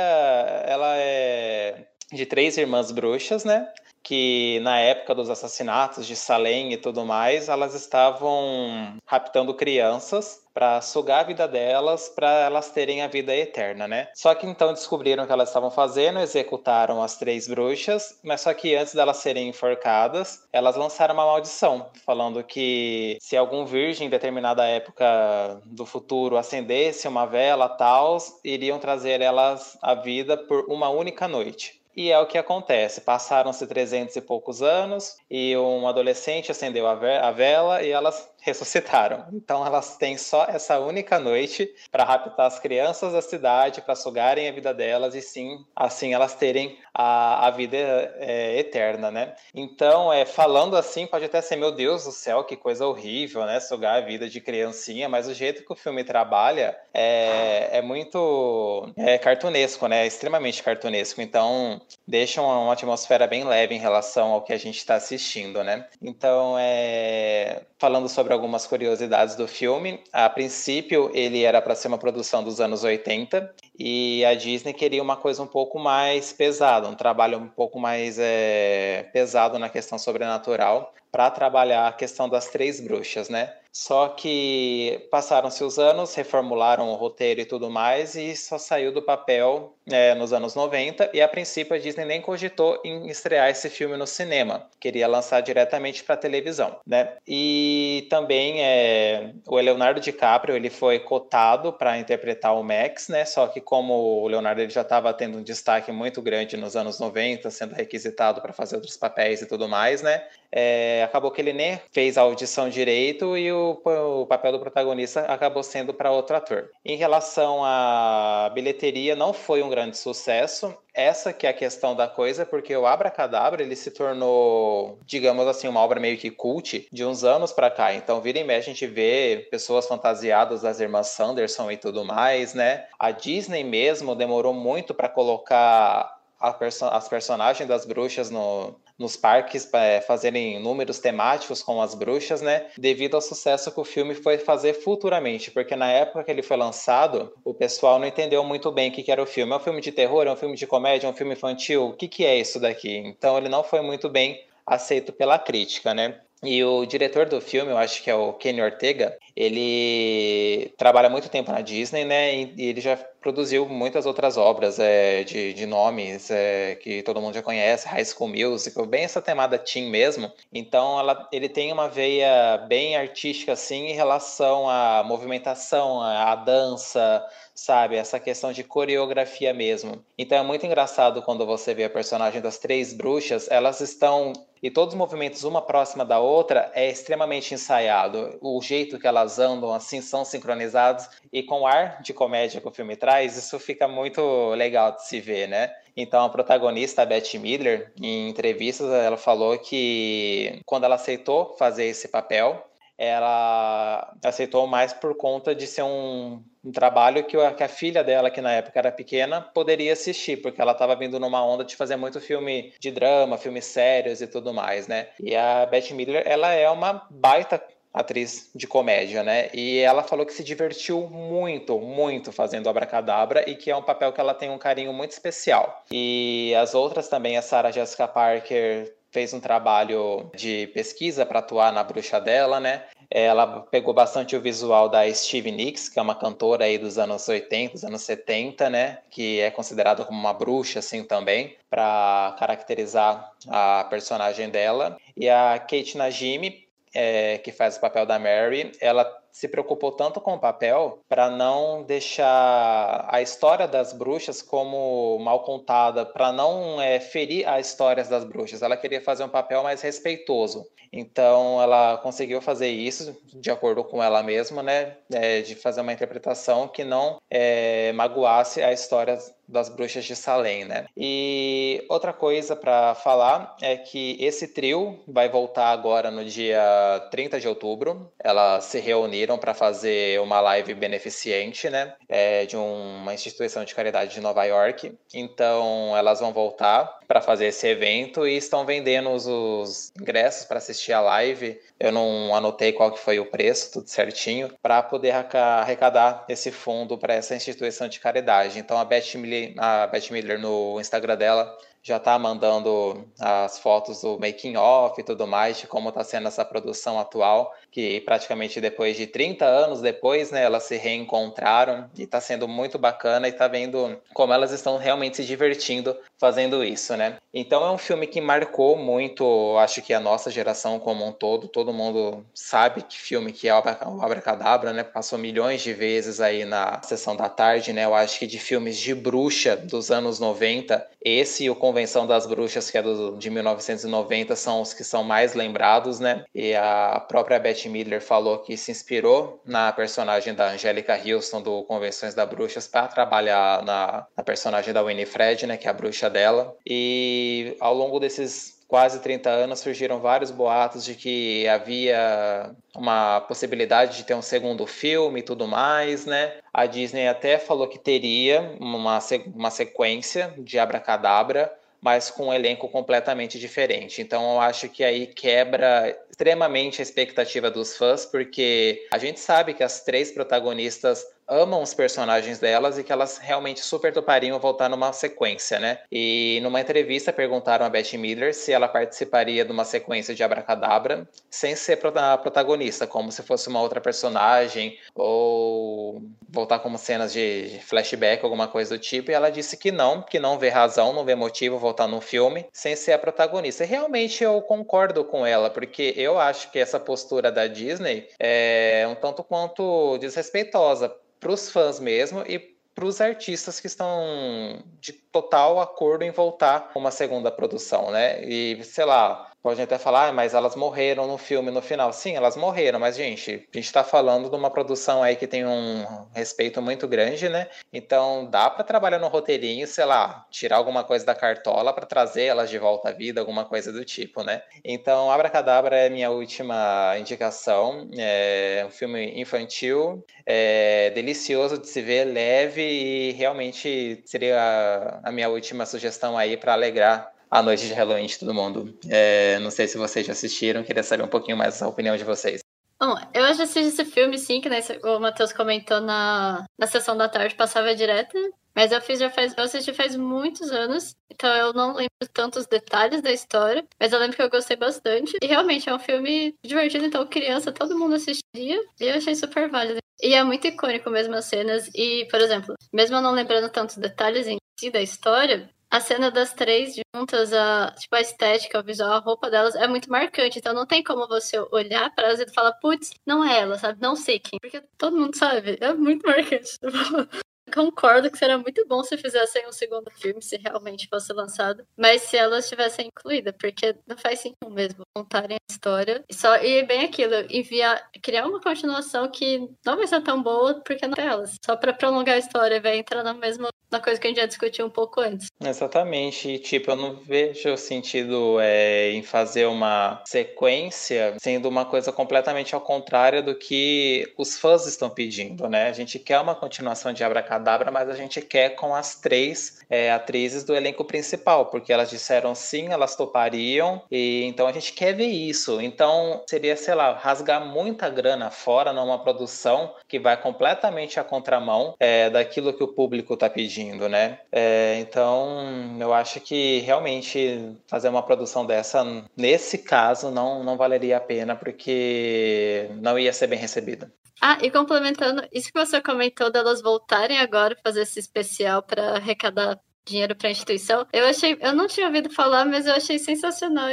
ela é de três irmãs bruxas, né? Que na época dos assassinatos de Salem e tudo mais, elas estavam raptando crianças para sugar a vida delas, para elas terem a vida eterna, né? Só que então descobriram o que elas estavam fazendo, executaram as três bruxas, mas só que antes delas serem enforcadas, elas lançaram uma maldição, falando que se algum virgem em determinada época do futuro acendesse uma vela, tal, iriam trazer elas à vida por uma única noite. E é o que acontece. Passaram-se 300 e poucos anos e um adolescente acendeu a vela e elas ressuscitaram. Então elas têm só essa única noite para raptar as crianças da cidade, para sugarem a vida delas e sim, assim elas terem a, a vida é, eterna, né? Então, é, falando assim, pode até ser, meu Deus do céu, que coisa horrível, né? Sugar a vida de criancinha, mas o jeito que o filme trabalha é, é muito é, cartunesco, né? Extremamente cartunesco. Então, deixa uma, uma atmosfera bem leve em relação ao que a gente está assistindo, né? Então, é, falando sobre algumas curiosidades do filme. A princípio, ele era para ser uma produção dos anos 80 e a Disney queria uma coisa um pouco mais pesada, um trabalho um pouco mais é, pesado na questão sobrenatural para trabalhar a questão das três bruxas, né? Só que passaram-se os anos, reformularam o roteiro e tudo mais, e só saiu do papel é, nos anos 90. E a princípio a Disney nem cogitou em estrear esse filme no cinema, queria lançar diretamente para televisão, né? E também é, o Leonardo DiCaprio ele foi cotado para interpretar o Max, né? Só que como o Leonardo ele já estava tendo um destaque muito grande nos anos 90, sendo requisitado para fazer outros papéis e tudo mais, né? É, acabou que ele nem fez a audição direito e o, o papel do protagonista acabou sendo para outro ator. Em relação à bilheteria, não foi um grande sucesso. Essa que é a questão da coisa, porque o Abracadabra ele se tornou, digamos assim, uma obra meio que cult de uns anos para cá. Então, vira e mexe, a gente vê pessoas fantasiadas das irmãs Sanderson e tudo mais, né? A Disney mesmo demorou muito para colocar perso as personagens das bruxas no, nos parques é, fazerem números temáticos com as bruxas, né? Devido ao sucesso que o filme foi fazer futuramente, porque na época que ele foi lançado, o pessoal não entendeu muito bem o que, que era o filme. É um filme de terror, é um filme de comédia, é um filme infantil? O que, que é isso daqui? Então ele não foi muito bem aceito pela crítica, né? E o diretor do filme, eu acho que é o Kenny Ortega, ele trabalha muito tempo na Disney, né? E ele já produziu muitas outras obras é, de, de nomes é, que todo mundo já conhece, High School Musical, bem essa temada teen mesmo. Então, ela, ele tem uma veia bem artística, assim, em relação à movimentação, à dança, sabe? Essa questão de coreografia mesmo. Então é muito engraçado quando você vê a personagem das três bruxas, elas estão e todos os movimentos uma próxima da outra é extremamente ensaiado. O jeito que elas andam assim são sincronizados e com o ar de comédia que o filme traz, isso fica muito legal de se ver, né? Então a protagonista, a Beth Midler, em entrevistas, ela falou que quando ela aceitou fazer esse papel, ela aceitou mais por conta de ser um, um trabalho que a, que a, filha dela, que na época era pequena, poderia assistir, porque ela estava vindo numa onda de fazer muito filme de drama, filmes sérios e tudo mais, né? E a Beth Midler, ela é uma baita atriz de comédia, né? E ela falou que se divertiu muito, muito fazendo Abracadabra e que é um papel que ela tem um carinho muito especial. E as outras também, a Sarah Jessica Parker fez um trabalho de pesquisa para atuar na bruxa dela, né? Ela pegou bastante o visual da Stevie Nicks, que é uma cantora aí dos anos 80, dos anos 70, né? Que é considerada como uma bruxa, assim, também, para caracterizar a personagem dela. E a Kate Najimy, é, que faz o papel da Mary, ela se preocupou tanto com o papel para não deixar a história das bruxas como mal contada, para não é, ferir as histórias das bruxas. Ela queria fazer um papel mais respeitoso. Então ela conseguiu fazer isso de acordo com ela mesma, né? É, de fazer uma interpretação que não é, magoasse a história das bruxas de Salem, né? E outra coisa para falar é que esse trio vai voltar agora no dia 30 de outubro. Elas se reuniram para fazer uma live beneficente, né? É, de uma instituição de caridade de Nova York. Então elas vão voltar para fazer esse evento e estão vendendo os, os ingressos para assistir a live. Eu não anotei qual que foi o preço, tudo certinho, para poder arrecadar esse fundo para essa instituição de caridade. Então a Beth Miller, a Beth Miller no Instagram dela já está mandando as fotos do making off e tudo mais de como está sendo essa produção atual, que praticamente depois de 30 anos depois, né, elas se reencontraram e está sendo muito bacana e está vendo como elas estão realmente se divertindo fazendo isso, né? Então é um filme que marcou muito, acho que a nossa geração como um todo, todo mundo sabe que filme que é o Abracadabra, né? Passou milhões de vezes aí na sessão da tarde, né? Eu acho que de filmes de bruxa dos anos 90, esse e o Convenção das Bruxas, que é do, de 1990, são os que são mais lembrados, né? E a própria Beth Midler falou que se inspirou na personagem da Angélica Houston do Convenções das Bruxas para trabalhar na, na, personagem da Winifred, né? Que é a bruxa dela. E ao longo desses quase 30 anos surgiram vários boatos de que havia uma possibilidade de ter um segundo filme e tudo mais, né? A Disney até falou que teria uma, uma sequência de Abracadabra, mas com um elenco completamente diferente. Então eu acho que aí quebra extremamente a expectativa dos fãs, porque a gente sabe que as três protagonistas amam os personagens delas e que elas realmente super topariam voltar numa sequência, né? E numa entrevista perguntaram a Beth Miller se ela participaria de uma sequência de Abracadabra sem ser a protagonista, como se fosse uma outra personagem ou voltar como cenas de flashback, alguma coisa do tipo. E ela disse que não, que não vê razão, não vê motivo voltar no filme sem ser a protagonista. E realmente eu concordo com ela, porque eu acho que essa postura da Disney é um tanto quanto desrespeitosa para os fãs mesmo e para os artistas que estão de total acordo em voltar uma segunda produção, né? E sei lá, Pode até falar, ah, mas elas morreram no filme no final. Sim, elas morreram, mas, gente, a gente está falando de uma produção aí que tem um respeito muito grande, né? Então dá para trabalhar no roteirinho, sei lá, tirar alguma coisa da cartola para trazer elas de volta à vida, alguma coisa do tipo, né? Então, Abracadabra é minha última indicação. É um filme infantil, é delicioso de se ver, leve e realmente seria a minha última sugestão aí para alegrar a noite de Halloween de todo mundo. É, não sei se vocês já assistiram, queria saber um pouquinho mais a opinião de vocês. Bom, eu já assisti esse filme, sim, que o Matheus comentou na, na sessão da tarde, passava direto. Mas eu fiz já faz. Eu assisti faz muitos anos. Então eu não lembro tantos detalhes da história. Mas eu lembro que eu gostei bastante. E realmente é um filme divertido, então criança, todo mundo assistiria. E eu achei super válido. E é muito icônico mesmo as cenas. E, por exemplo, mesmo eu não lembrando tantos detalhes em si da história, a cena das três juntas, a, tipo, a estética, o visual, a roupa delas é muito marcante. Então não tem como você olhar para elas e falar, putz, não é ela, sabe? Não sei quem. Porque todo mundo sabe. É muito marcante. <laughs> Concordo que seria muito bom se fizessem um segundo filme, se realmente fosse lançado. Mas se elas tivessem incluída, porque não faz sentido mesmo contarem a história. E, só, e bem aquilo, enviar, criar uma continuação que não vai ser tão boa porque não é elas. Só para prolongar a história, vai entrar na mesma na coisa que a gente já discutiu um pouco antes. Exatamente. tipo, eu não vejo sentido é, em fazer uma sequência sendo uma coisa completamente ao contrário do que os fãs estão pedindo, né? A gente quer uma continuação de Abracadabra Abracadabra, mas a gente quer com as três é, atrizes do elenco principal, porque elas disseram sim, elas topariam, e então a gente quer ver isso. Então seria, sei lá, rasgar muita grana fora numa produção que vai completamente à contramão é, daquilo que o público está pedindo, né? É, então eu acho que realmente fazer uma produção dessa, nesse caso, não, não valeria a pena, porque não ia ser bem recebida. Ah, e complementando, isso que você comentou delas voltarem agora fazer esse especial para arrecadar dinheiro para a instituição, eu achei, eu não tinha ouvido falar, mas eu achei sensacional.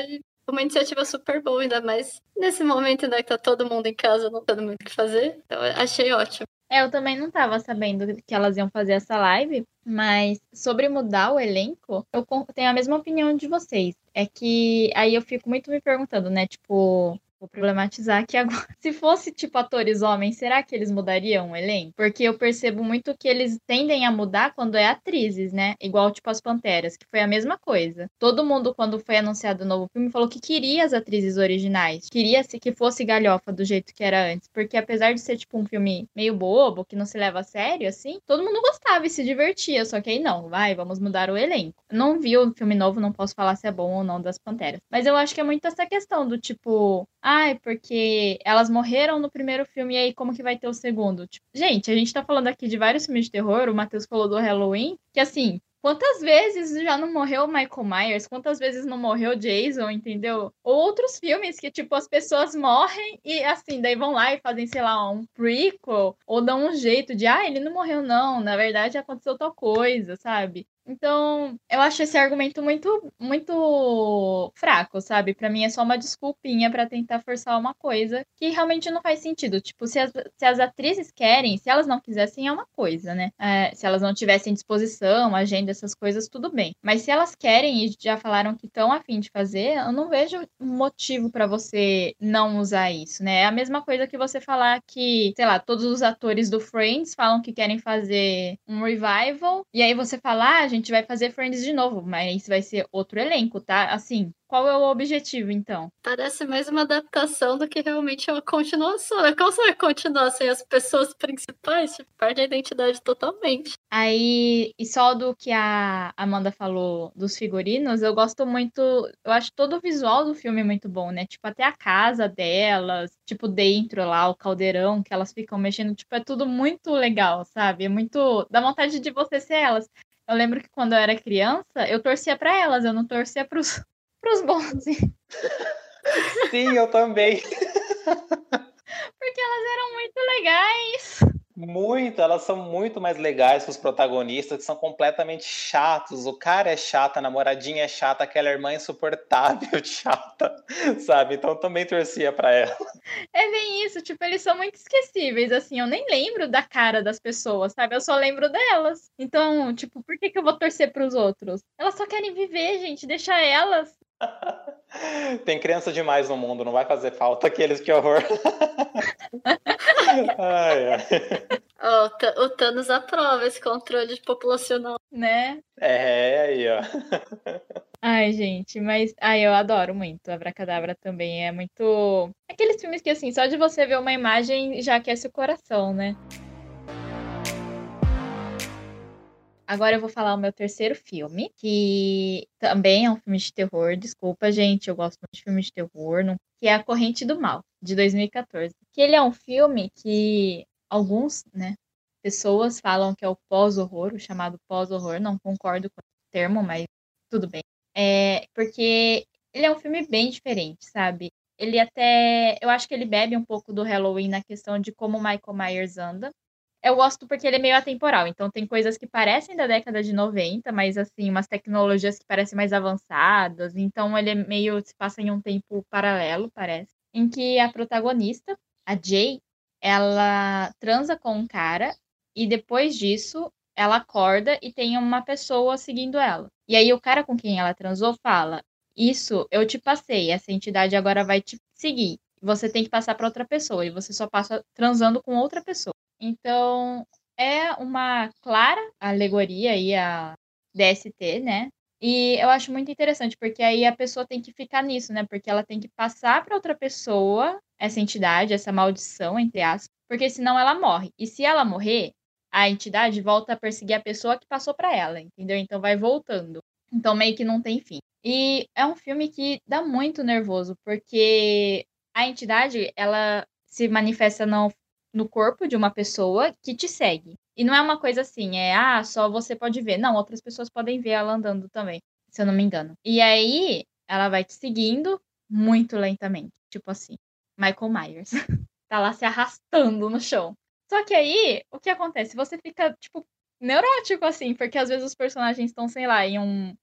Uma iniciativa super boa, ainda mais nesse momento né, que tá todo mundo em casa, não tendo muito o que fazer. Então, achei ótimo. É, eu também não estava sabendo que elas iam fazer essa live, mas sobre mudar o elenco, eu tenho a mesma opinião de vocês. É que aí eu fico muito me perguntando, né? Tipo, vou problematizar aqui agora. <laughs> Se fosse, tipo, atores homens, será que eles mudariam o elenco? Porque eu percebo muito que eles tendem a mudar quando é atrizes, né? Igual, tipo, as Panteras, que foi a mesma coisa. Todo mundo, quando foi anunciado o novo filme, falou que queria as atrizes originais. Queria que fosse galhofa do jeito que era antes. Porque apesar de ser, tipo, um filme meio bobo, que não se leva a sério, assim, todo mundo gostava e se divertia. Só que aí não, vai, vamos mudar o elenco. Não vi o filme novo, não posso falar se é bom ou não das Panteras. Mas eu acho que é muito essa questão do tipo, ai, porque elas morreram no primeiro filme e aí como que vai ter o segundo? Tipo, gente, a gente tá falando aqui de vários filmes de terror, o Matheus falou do Halloween, que assim, Quantas vezes já não morreu Michael Myers? Quantas vezes não morreu Jason, entendeu? Outros filmes que, tipo, as pessoas morrem e, assim, daí vão lá e fazem, sei lá, um prequel ou dão um jeito de, ah, ele não morreu, não. Na verdade, aconteceu tal coisa, sabe? Então, eu acho esse argumento muito, muito fraco, sabe? Para mim é só uma desculpinha para tentar forçar uma coisa que realmente não faz sentido. Tipo, se as, se as atrizes querem, se elas não quisessem, é uma coisa, né? É, se elas não tivessem disposição, agenda, essas coisas, tudo bem. Mas se elas querem e já falaram que estão afim de fazer, eu não vejo motivo para você não usar isso, né? É a mesma coisa que você falar que, sei lá, todos os atores do Friends falam que querem fazer um revival, e aí você fala, ah, gente vai fazer Friends de novo, mas vai ser outro elenco, tá? Assim, qual é o objetivo, então? Parece mais uma adaptação do que realmente uma continuação. Né? Como você vai continuar sem as pessoas principais? Tipo, perde a identidade totalmente. Aí, e só do que a Amanda falou dos figurinos, eu gosto muito. Eu acho todo o visual do filme muito bom, né? Tipo, até a casa delas, tipo, dentro lá, o caldeirão que elas ficam mexendo, tipo, é tudo muito legal, sabe? É muito. dá vontade de você ser elas. Eu lembro que quando eu era criança, eu torcia para elas, eu não torcia pros, <laughs> pros bons. Sim, eu também. <laughs> Porque elas eram muito legais. Muito, elas são muito mais legais que os protagonistas, que são completamente chatos. O cara é chato, a namoradinha é chata, aquela irmã é insuportável, <laughs> chata, sabe? Então também torcia para ela. É bem isso, tipo, eles são muito esquecíveis, assim, eu nem lembro da cara das pessoas, sabe? Eu só lembro delas. Então, tipo, por que, que eu vou torcer pros outros? Elas só querem viver, gente, deixa elas. Tem criança demais no mundo, não vai fazer falta aqueles que horror. <laughs> ai, ai. Oh, o Thanos aprova esse controle populacional. Né? É, aí, ó. Ai, gente, mas ai, eu adoro muito. Abracadabra também é muito. Aqueles filmes que, assim, só de você ver uma imagem já aquece o coração, né? Agora eu vou falar o meu terceiro filme, que também é um filme de terror. Desculpa, gente, eu gosto muito de filmes de terror, não... que é A Corrente do Mal, de 2014. Que ele é um filme que alguns, né, pessoas falam que é o pós-horror, o chamado pós-horror. Não concordo com o termo, mas tudo bem. É porque ele é um filme bem diferente, sabe? Ele até. Eu acho que ele bebe um pouco do Halloween na questão de como Michael Myers anda eu gosto porque ele é meio atemporal. Então, tem coisas que parecem da década de 90, mas, assim, umas tecnologias que parecem mais avançadas. Então, ele é meio. se passa em um tempo paralelo, parece. Em que a protagonista, a Jay, ela transa com um cara e depois disso ela acorda e tem uma pessoa seguindo ela. E aí, o cara com quem ela transou fala: Isso eu te passei, essa entidade agora vai te seguir. Você tem que passar para outra pessoa e você só passa transando com outra pessoa. Então, é uma clara alegoria aí a DST, né? E eu acho muito interessante, porque aí a pessoa tem que ficar nisso, né? Porque ela tem que passar para outra pessoa essa entidade, essa maldição, entre aspas, porque senão ela morre. E se ela morrer, a entidade volta a perseguir a pessoa que passou para ela, entendeu? Então vai voltando. Então meio que não tem fim. E é um filme que dá muito nervoso, porque a entidade, ela se manifesta no no corpo de uma pessoa que te segue. E não é uma coisa assim, é, ah, só você pode ver. Não, outras pessoas podem ver ela andando também, se eu não me engano. E aí, ela vai te seguindo muito lentamente. Tipo assim, Michael Myers. <laughs> tá lá se arrastando no chão. Só que aí, o que acontece? Você fica, tipo, neurótico, assim, porque às vezes os personagens estão, sei lá, em um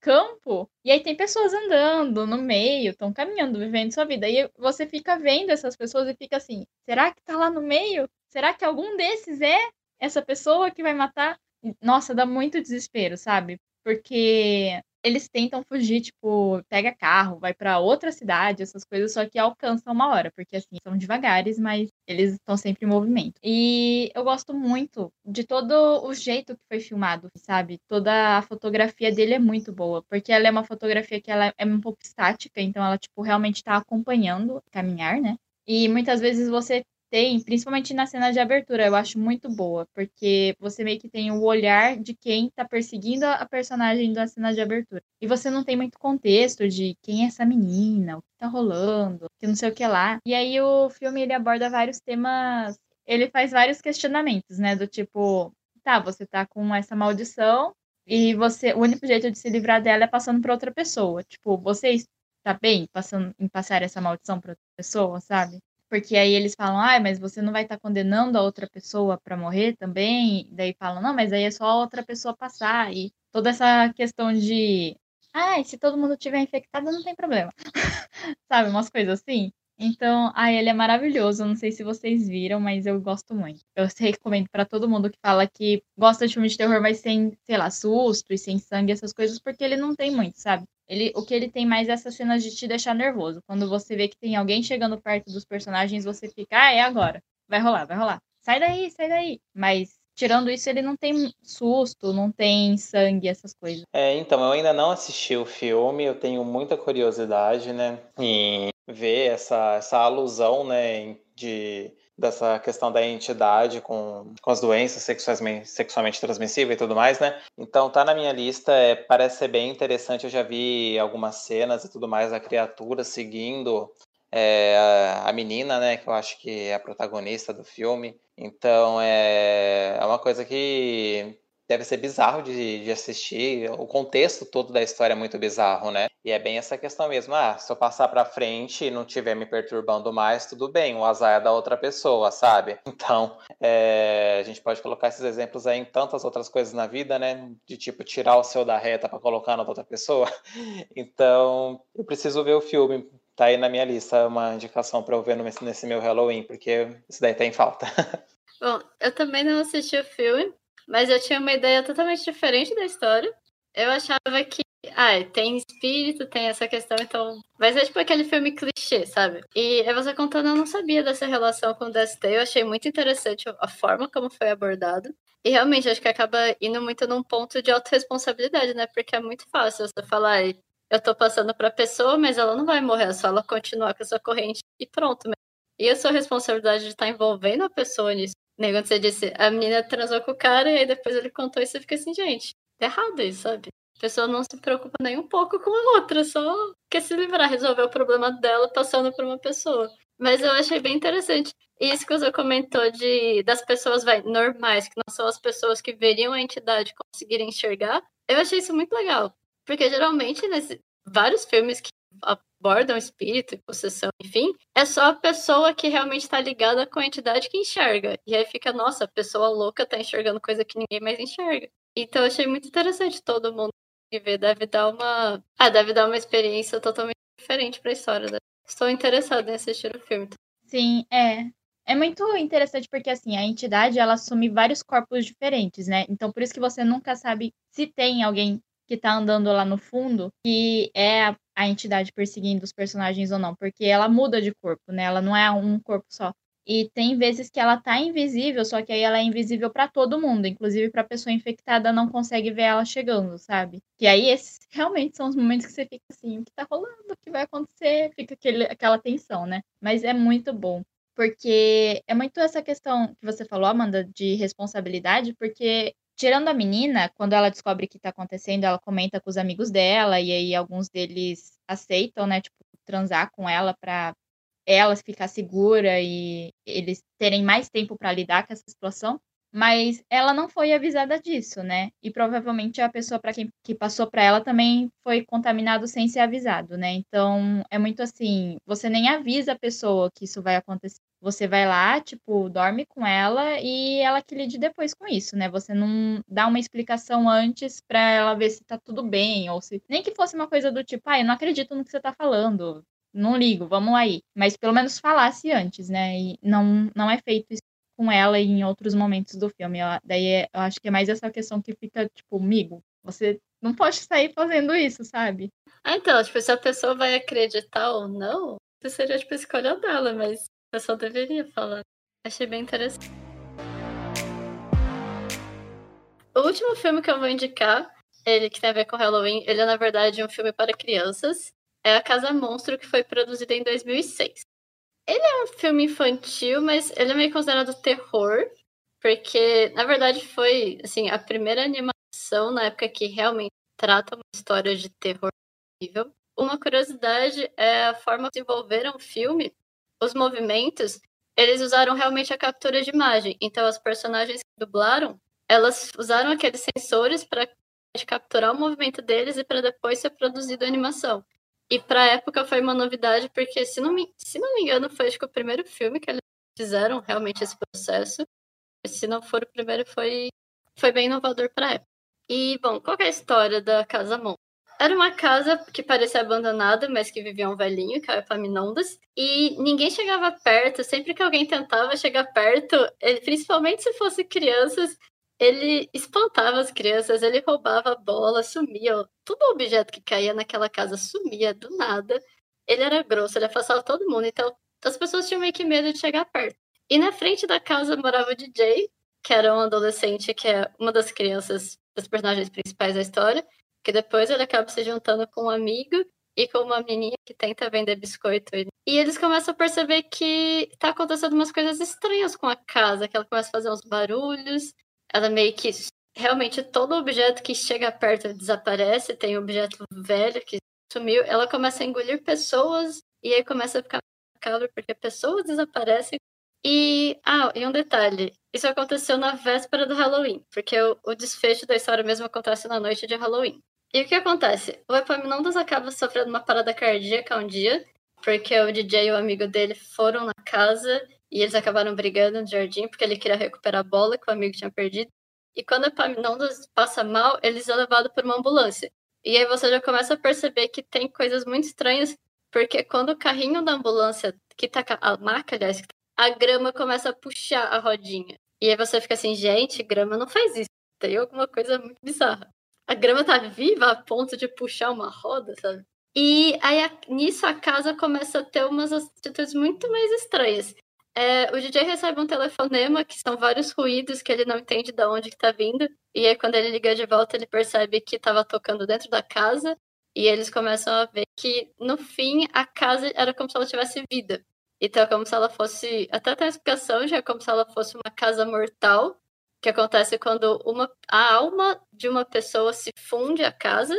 campo, e aí tem pessoas andando no meio, estão caminhando, vivendo sua vida. E você fica vendo essas pessoas e fica assim: será que tá lá no meio? Será que algum desses é essa pessoa que vai matar? Nossa, dá muito desespero, sabe? Porque eles tentam fugir, tipo, pega carro, vai para outra cidade, essas coisas, só que alcançam uma hora, porque assim, são devagares, mas eles estão sempre em movimento. E eu gosto muito de todo o jeito que foi filmado, sabe? Toda a fotografia dele é muito boa, porque ela é uma fotografia que ela é um pouco estática, então ela, tipo, realmente tá acompanhando caminhar, né? E muitas vezes você tem, principalmente na cena de abertura, eu acho muito boa, porque você meio que tem o olhar de quem tá perseguindo a personagem da cena de abertura. E você não tem muito contexto de quem é essa menina, o que tá rolando, que não sei o que lá. E aí o filme ele aborda vários temas, ele faz vários questionamentos, né, do tipo, tá, você tá com essa maldição e você, o único jeito de se livrar dela é passando para outra pessoa. Tipo, você está bem passando em passar essa maldição para outra pessoa, sabe? Porque aí eles falam, ah, mas você não vai estar tá condenando a outra pessoa para morrer também? Daí falam, não, mas aí é só a outra pessoa passar. E toda essa questão de, ah, se todo mundo tiver infectado, não tem problema. <laughs> Sabe, umas coisas assim. Então, ah, ele é maravilhoso. Não sei se vocês viram, mas eu gosto muito. Eu recomendo para todo mundo que fala que gosta de filme de terror, mas sem, sei lá, susto e sem sangue, essas coisas, porque ele não tem muito, sabe? Ele, o que ele tem mais é essas cenas de te deixar nervoso. Quando você vê que tem alguém chegando perto dos personagens, você fica, ah, é agora. Vai rolar, vai rolar. Sai daí, sai daí. Mas tirando isso, ele não tem susto, não tem sangue, essas coisas. É, então, eu ainda não assisti o filme, eu tenho muita curiosidade, né, em ver essa, essa alusão, né, de dessa questão da entidade com, com as doenças sexualmente, sexualmente transmissíveis e tudo mais, né? Então tá na minha lista, é, parece ser bem interessante. Eu já vi algumas cenas e tudo mais da criatura seguindo é, a, a menina, né? Que eu acho que é a protagonista do filme. Então é, é uma coisa que deve ser bizarro de, de assistir. O contexto todo da história é muito bizarro, né? E é bem essa questão mesmo. Ah, se eu passar pra frente e não estiver me perturbando mais, tudo bem. O azar é da outra pessoa, sabe? <laughs> Então, é, a gente pode colocar esses exemplos aí em tantas outras coisas na vida, né? De tipo, tirar o seu da reta para colocar na outra pessoa. <laughs> Então, eu preciso ver o filme. Tá aí na minha lista uma indicação para eu ver nesse meu Halloween, porque isso daí tá em falta. <laughs> Bom, eu também não assisti o filme, mas eu tinha uma ideia totalmente diferente da história. Eu achava que, ah, tem espírito, tem essa questão, então vai ser tipo aquele filme clichê, sabe? E você contando, eu não sabia dessa relação com o DST, eu achei muito interessante a forma como foi abordado. E realmente, acho que acaba indo muito num ponto de autorresponsabilidade, né? Porque é muito fácil você falar, eu tô passando pra pessoa, mas ela não vai morrer, é só ela continuar com essa corrente e pronto. E a sua responsabilidade de estar envolvendo a pessoa nisso nem quando você disse, a menina transou com o cara e aí depois ele contou e você fica assim, gente, tá errado isso, sabe? A pessoa não se preocupa nem um pouco com a outra, só quer se livrar, resolver o problema dela passando por uma pessoa. Mas eu achei bem interessante. Isso que você comentou de das pessoas vai, normais, que não são as pessoas que veriam a entidade conseguirem enxergar, eu achei isso muito legal. Porque geralmente, nesse vários filmes que abordam espírito e possessão, enfim, é só a pessoa que realmente está ligada com a entidade que enxerga. E aí fica, nossa, a pessoa louca tá enxergando coisa que ninguém mais enxerga. Então eu achei muito interessante todo mundo ver, deve dar uma. Ah, deve dar uma experiência totalmente diferente pra história. Estou interessada em assistir o filme. Sim, é. É muito interessante porque assim, a entidade ela assume vários corpos diferentes, né? Então por isso que você nunca sabe se tem alguém que tá andando lá no fundo que é a entidade perseguindo os personagens ou não, porque ela muda de corpo, né? Ela não é um corpo só. E tem vezes que ela tá invisível, só que aí ela é invisível para todo mundo, inclusive para pessoa infectada não consegue ver ela chegando, sabe? E aí esses <laughs> realmente são os momentos que você fica assim, o que tá rolando, o que vai acontecer, fica aquele, aquela tensão, né? Mas é muito bom, porque é muito essa questão que você falou, Amanda, de responsabilidade, porque Tirando a menina, quando ela descobre o que tá acontecendo, ela comenta com os amigos dela, e aí alguns deles aceitam, né, tipo, transar com ela pra ela ficar segura e eles terem mais tempo para lidar com essa situação. Mas ela não foi avisada disso, né? E provavelmente a pessoa para quem que passou para ela também foi contaminado sem ser avisado, né? Então é muito assim, você nem avisa a pessoa que isso vai acontecer. Você vai lá, tipo, dorme com ela e ela que lide depois com isso, né? Você não dá uma explicação antes para ela ver se tá tudo bem, ou se. Nem que fosse uma coisa do tipo, ah, eu não acredito no que você tá falando. Não ligo, vamos aí. Mas pelo menos falasse antes, né? E não, não é feito isso com ela em outros momentos do filme. Eu, daí é, eu acho que é mais essa questão que fica, tipo, migo. Você não pode sair fazendo isso, sabe? Ah, então, tipo, se a pessoa vai acreditar ou não, isso seria, tipo, a escolha dela, mas a pessoa deveria falar. Achei bem interessante. O último filme que eu vou indicar, ele que tem a ver com Halloween, ele é, na verdade, um filme para crianças. É A Casa Monstro, que foi produzido em 2006. Ele é um filme infantil, mas ele é meio considerado terror, porque, na verdade, foi, assim, a primeira animação na época que realmente trata uma história de terror possível. Uma curiosidade é a forma que desenvolveram o filme, os movimentos, eles usaram realmente a captura de imagem. Então, as personagens que dublaram, elas usaram aqueles sensores para capturar o movimento deles e para depois ser produzido a animação. E para a época foi uma novidade, porque, se não, me, se não me engano, foi acho que o primeiro filme que eles fizeram realmente esse processo. Se não for o primeiro, foi, foi bem inovador para a época. E, bom, qual é a história da Casa Mon? Era uma casa que parecia abandonada, mas que vivia um velhinho, que era Epaminondas, e ninguém chegava perto. Sempre que alguém tentava chegar perto, ele, principalmente se fossem crianças, ele espantava as crianças, ele roubava a bola, sumia. Todo objeto que caía naquela casa sumia do nada. Ele era grosso, ele afastava todo mundo, então as pessoas tinham meio que medo de chegar perto. E na frente da casa morava o DJ, que era um adolescente, que é uma das crianças, dos personagens principais da história, que depois ele acaba se juntando com um amigo e com uma menina que tenta vender biscoito. E eles começam a perceber que tá acontecendo umas coisas estranhas com a casa, que ela começa a fazer uns barulhos, ela meio que realmente todo objeto que chega perto desaparece, tem objeto velho que sumiu, ela começa a engolir pessoas e aí começa a ficar macabro porque pessoas desaparecem. E, ah, e um detalhe, isso aconteceu na véspera do Halloween, porque o, o desfecho da história mesmo acontece na noite de Halloween. E o que acontece? O Epaminondas acaba sofrendo uma parada cardíaca um dia, porque o DJ e o amigo dele foram na casa e eles acabaram brigando no jardim porque ele queria recuperar a bola que o amigo tinha perdido. E quando o Epaminondas passa mal, eles é levado por uma ambulância. E aí você já começa a perceber que tem coisas muito estranhas, porque quando o carrinho da ambulância, que tá a maca, aliás, a grama começa a puxar a rodinha. E aí você fica assim, gente, grama não faz isso. Tem alguma coisa muito bizarra. A grama tá viva a ponto de puxar uma roda, sabe? E aí nisso a casa começa a ter umas atitudes muito mais estranhas. É, o DJ recebe um telefonema, que são vários ruídos que ele não entende de onde está vindo. E aí, quando ele liga de volta, ele percebe que estava tocando dentro da casa. E eles começam a ver que, no fim, a casa era como se ela tivesse vida. Então, é como se ela fosse. Até tem a explicação, já é como se ela fosse uma casa mortal, que acontece quando uma, a alma de uma pessoa se funde à casa.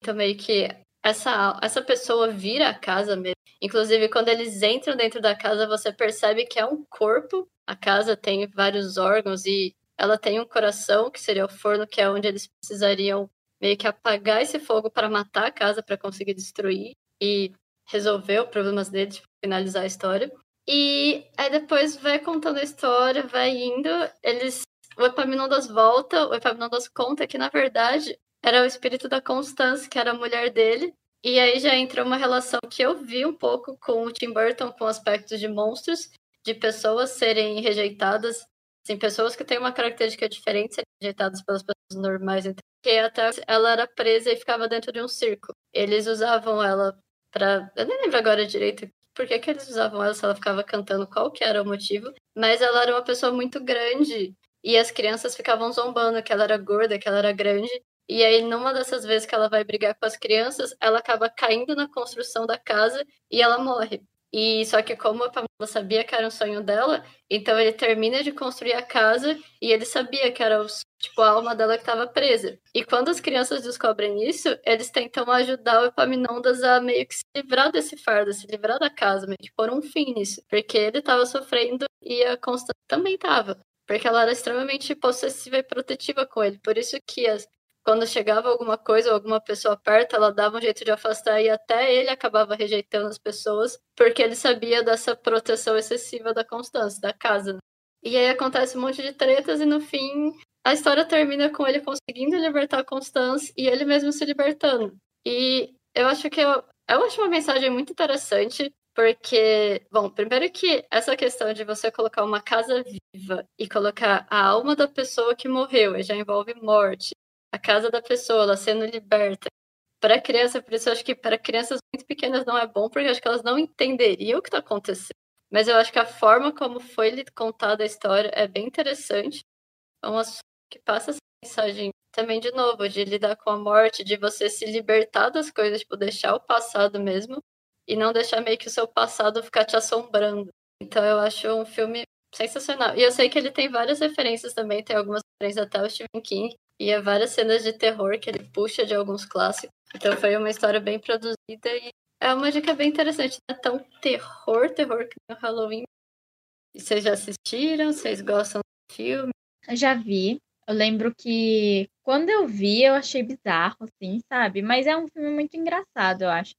Então, meio que essa, essa pessoa vira a casa mesmo. Inclusive, quando eles entram dentro da casa, você percebe que é um corpo. A casa tem vários órgãos e ela tem um coração, que seria o forno, que é onde eles precisariam meio que apagar esse fogo para matar a casa, para conseguir destruir e resolver os problemas deles, tipo, finalizar a história. E aí depois vai contando a história, vai indo, eles o Epaminondas volta, o Epaminondas conta que, na verdade, era o espírito da Constance, que era a mulher dele. E aí já entra uma relação que eu vi um pouco com o Tim Burton com aspectos de monstros, de pessoas serem rejeitadas, assim, pessoas que têm uma característica diferente serem rejeitadas pelas pessoas normais. Então, que até ela era presa e ficava dentro de um circo. Eles usavam ela para, eu nem lembro agora direito por que, que eles usavam ela se ela ficava cantando, qual que era o motivo, mas ela era uma pessoa muito grande e as crianças ficavam zombando que ela era gorda, que ela era grande, e aí, numa dessas vezes que ela vai brigar com as crianças, ela acaba caindo na construção da casa e ela morre. E só que como a Pamela sabia que era um sonho dela, então ele termina de construir a casa e ele sabia que era tipo a alma dela que estava presa. E quando as crianças descobrem isso, eles tentam ajudar o Epaminondas a meio que se livrar desse fardo, se livrar da casa, meio que pôr um fim nisso, porque ele estava sofrendo e a Constância também estava. Porque ela era extremamente possessiva e protetiva com ele. Por isso que as, quando chegava alguma coisa ou alguma pessoa perto, ela dava um jeito de afastar e até ele acabava rejeitando as pessoas, porque ele sabia dessa proteção excessiva da Constância, da casa. Né? E aí acontece um monte de tretas e no fim a história termina com ele conseguindo libertar a Constância e ele mesmo se libertando. E eu acho que eu, eu acho uma mensagem muito interessante, porque, bom, primeiro que essa questão de você colocar uma casa viva e colocar a alma da pessoa que morreu, e já envolve morte, a casa da pessoa, ela sendo liberta. Para criança, por isso eu acho que para crianças muito pequenas não é bom, porque acho que elas não entenderiam o que está acontecendo. Mas eu acho que a forma como foi contada a história é bem interessante. É um assunto que passa essa mensagem também, de novo, de lidar com a morte, de você se libertar das coisas, tipo, deixar o passado mesmo e não deixar meio que o seu passado ficar te assombrando. Então eu acho um filme sensacional. E eu sei que ele tem várias referências também, tem algumas referências até o Stephen King, e é várias cenas de terror que ele puxa de alguns clássicos. Então foi uma história bem produzida e é uma dica bem interessante. Não é tão terror, terror que no Halloween. Vocês já assistiram? Vocês gostam do filme? Eu já vi. Eu lembro que quando eu vi, eu achei bizarro, assim, sabe? Mas é um filme muito engraçado, eu acho.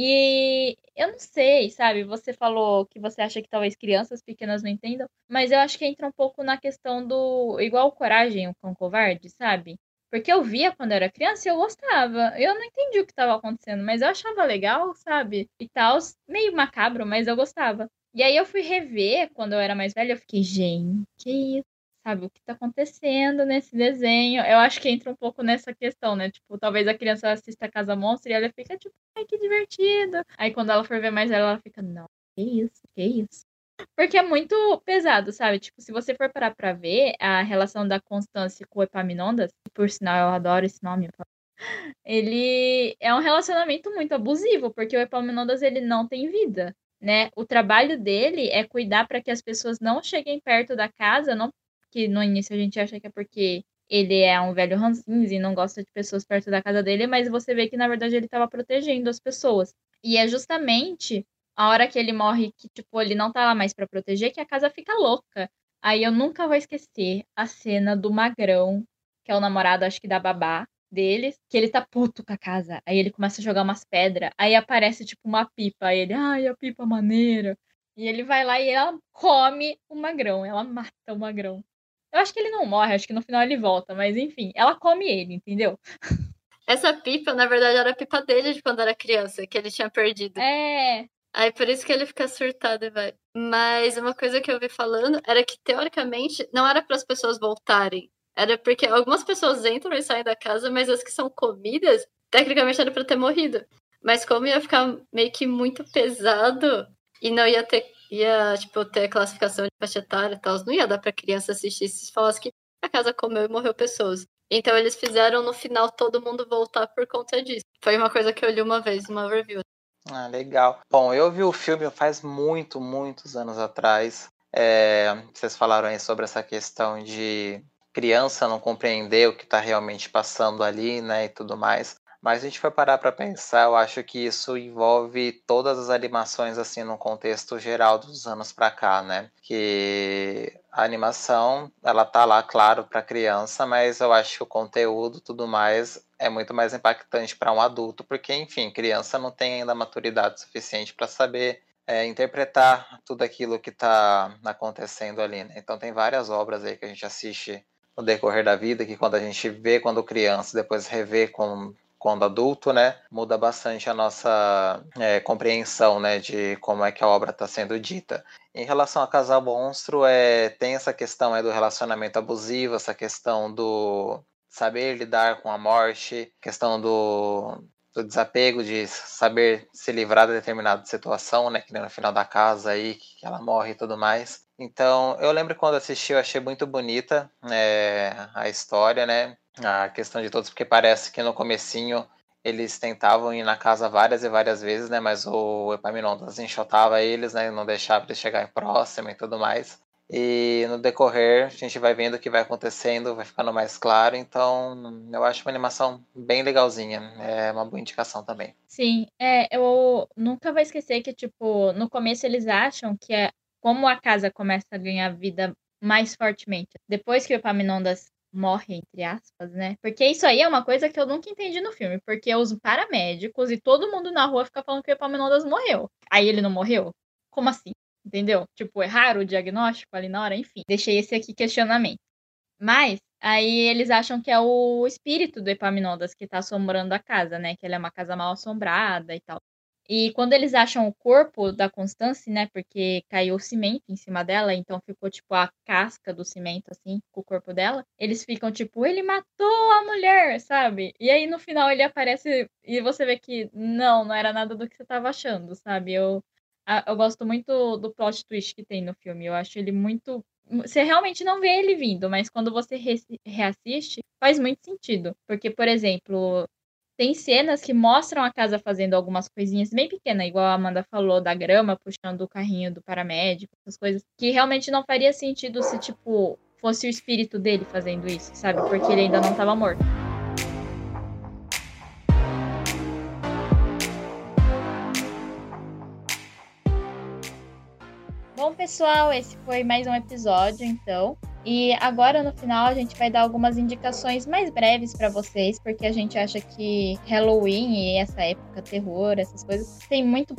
E eu não sei, sabe? Você falou que você acha que talvez crianças pequenas não entendam, mas eu acho que entra um pouco na questão do. igual Coragem, o Cão Covarde, sabe? Porque eu via quando eu era criança e eu gostava. Eu não entendi o que estava acontecendo, mas eu achava legal, sabe? E tal, meio macabro, mas eu gostava. E aí eu fui rever quando eu era mais velha, eu fiquei, gente, que isso? Sabe, o que tá acontecendo nesse desenho. Eu acho que entra um pouco nessa questão, né? Tipo, talvez a criança assista Casa Monstro e ela fica tipo, ai, que divertido. Aí quando ela for ver mais ela, ela fica, não, que isso, que isso. Porque é muito pesado, sabe? Tipo, se você for parar pra ver a relação da Constância com o Epaminondas, por sinal eu adoro esse nome, ele é um relacionamento muito abusivo, porque o Epaminondas ele não tem vida, né? O trabalho dele é cuidar para que as pessoas não cheguem perto da casa, não que no início a gente acha que é porque ele é um velho ranzinho e não gosta de pessoas perto da casa dele, mas você vê que na verdade ele estava protegendo as pessoas. E é justamente a hora que ele morre que tipo ele não tá lá mais para proteger que a casa fica louca. Aí eu nunca vou esquecer a cena do Magrão, que é o namorado acho que da babá deles, que ele tá puto com a casa. Aí ele começa a jogar umas pedras, aí aparece tipo uma pipa, aí ele, ai, a pipa maneira. E ele vai lá e ela come o magrão, ela mata o magrão. Eu acho que ele não morre, acho que no final ele volta, mas enfim, ela come ele, entendeu? Essa pipa, na verdade, era a pipa dele de quando era criança, que ele tinha perdido. É. Aí por isso que ele fica surtado e vai. Mas uma coisa que eu vi falando era que, teoricamente, não era para as pessoas voltarem. Era porque algumas pessoas entram e saem da casa, mas as que são comidas, tecnicamente era para ter morrido. Mas como ia ficar meio que muito pesado e não ia ter ia, tipo, ter classificação de faixa etária e tal, não ia dar pra criança assistir se falasse que a casa comeu e morreu pessoas. Então eles fizeram no final todo mundo voltar por conta disso. Foi uma coisa que eu li uma vez numa review. Ah, legal. Bom, eu vi o filme faz muito, muitos anos atrás. É, vocês falaram aí sobre essa questão de criança não compreender o que está realmente passando ali, né, e tudo mais. Mas a gente for parar para pensar, eu acho que isso envolve todas as animações assim no contexto geral dos anos para cá, né? Que a animação, ela tá lá claro para criança, mas eu acho que o conteúdo, tudo mais, é muito mais impactante para um adulto, porque enfim, criança não tem ainda maturidade suficiente para saber é, interpretar tudo aquilo que está acontecendo ali, né? Então tem várias obras aí que a gente assiste no decorrer da vida, que quando a gente vê quando criança, depois revê com quando adulto, né, muda bastante a nossa é, compreensão, né, de como é que a obra está sendo dita. Em relação a Casal Monstro, é, tem essa questão é, do relacionamento abusivo, essa questão do saber lidar com a morte, questão do, do desapego, de saber se livrar de determinada situação, né, que no final da casa aí, que ela morre e tudo mais. Então, eu lembro quando assisti, eu achei muito bonita é, a história, né? a questão de todos, porque parece que no comecinho eles tentavam ir na casa várias e várias vezes, né? Mas o Epaminondas enxotava eles, né? Não deixava eles chegarem próximo e tudo mais. E no decorrer a gente vai vendo o que vai acontecendo, vai ficando mais claro. Então eu acho uma animação bem legalzinha. É uma boa indicação também. Sim, é, eu nunca vou esquecer que, tipo, no começo eles acham que é como a casa começa a ganhar vida mais fortemente. Depois que o Epaminondas morre, entre aspas, né? Porque isso aí é uma coisa que eu nunca entendi no filme, porque os paramédicos e todo mundo na rua fica falando que o Epaminondas morreu. Aí ele não morreu? Como assim? Entendeu? Tipo, erraram o diagnóstico ali na hora, enfim. Deixei esse aqui questionamento. Mas aí eles acham que é o espírito do Epaminondas que tá assombrando a casa, né? Que ele é uma casa mal assombrada e tal. E quando eles acham o corpo da Constance, né? Porque caiu cimento em cima dela, então ficou tipo a casca do cimento, assim, com o corpo dela. Eles ficam tipo, ele matou a mulher, sabe? E aí no final ele aparece e você vê que não, não era nada do que você tava achando, sabe? Eu, eu gosto muito do plot twist que tem no filme. Eu acho ele muito você realmente não vê ele vindo, mas quando você re reassiste, faz muito sentido. Porque, por exemplo, tem cenas que mostram a casa fazendo algumas coisinhas bem pequenas, igual a Amanda falou, da grama, puxando o carrinho do paramédico, essas coisas, que realmente não faria sentido se, tipo, fosse o espírito dele fazendo isso, sabe? Porque ele ainda não estava morto. Bom, pessoal, esse foi mais um episódio, então. E agora no final a gente vai dar algumas indicações mais breves para vocês, porque a gente acha que Halloween e essa época terror, essas coisas, tem muito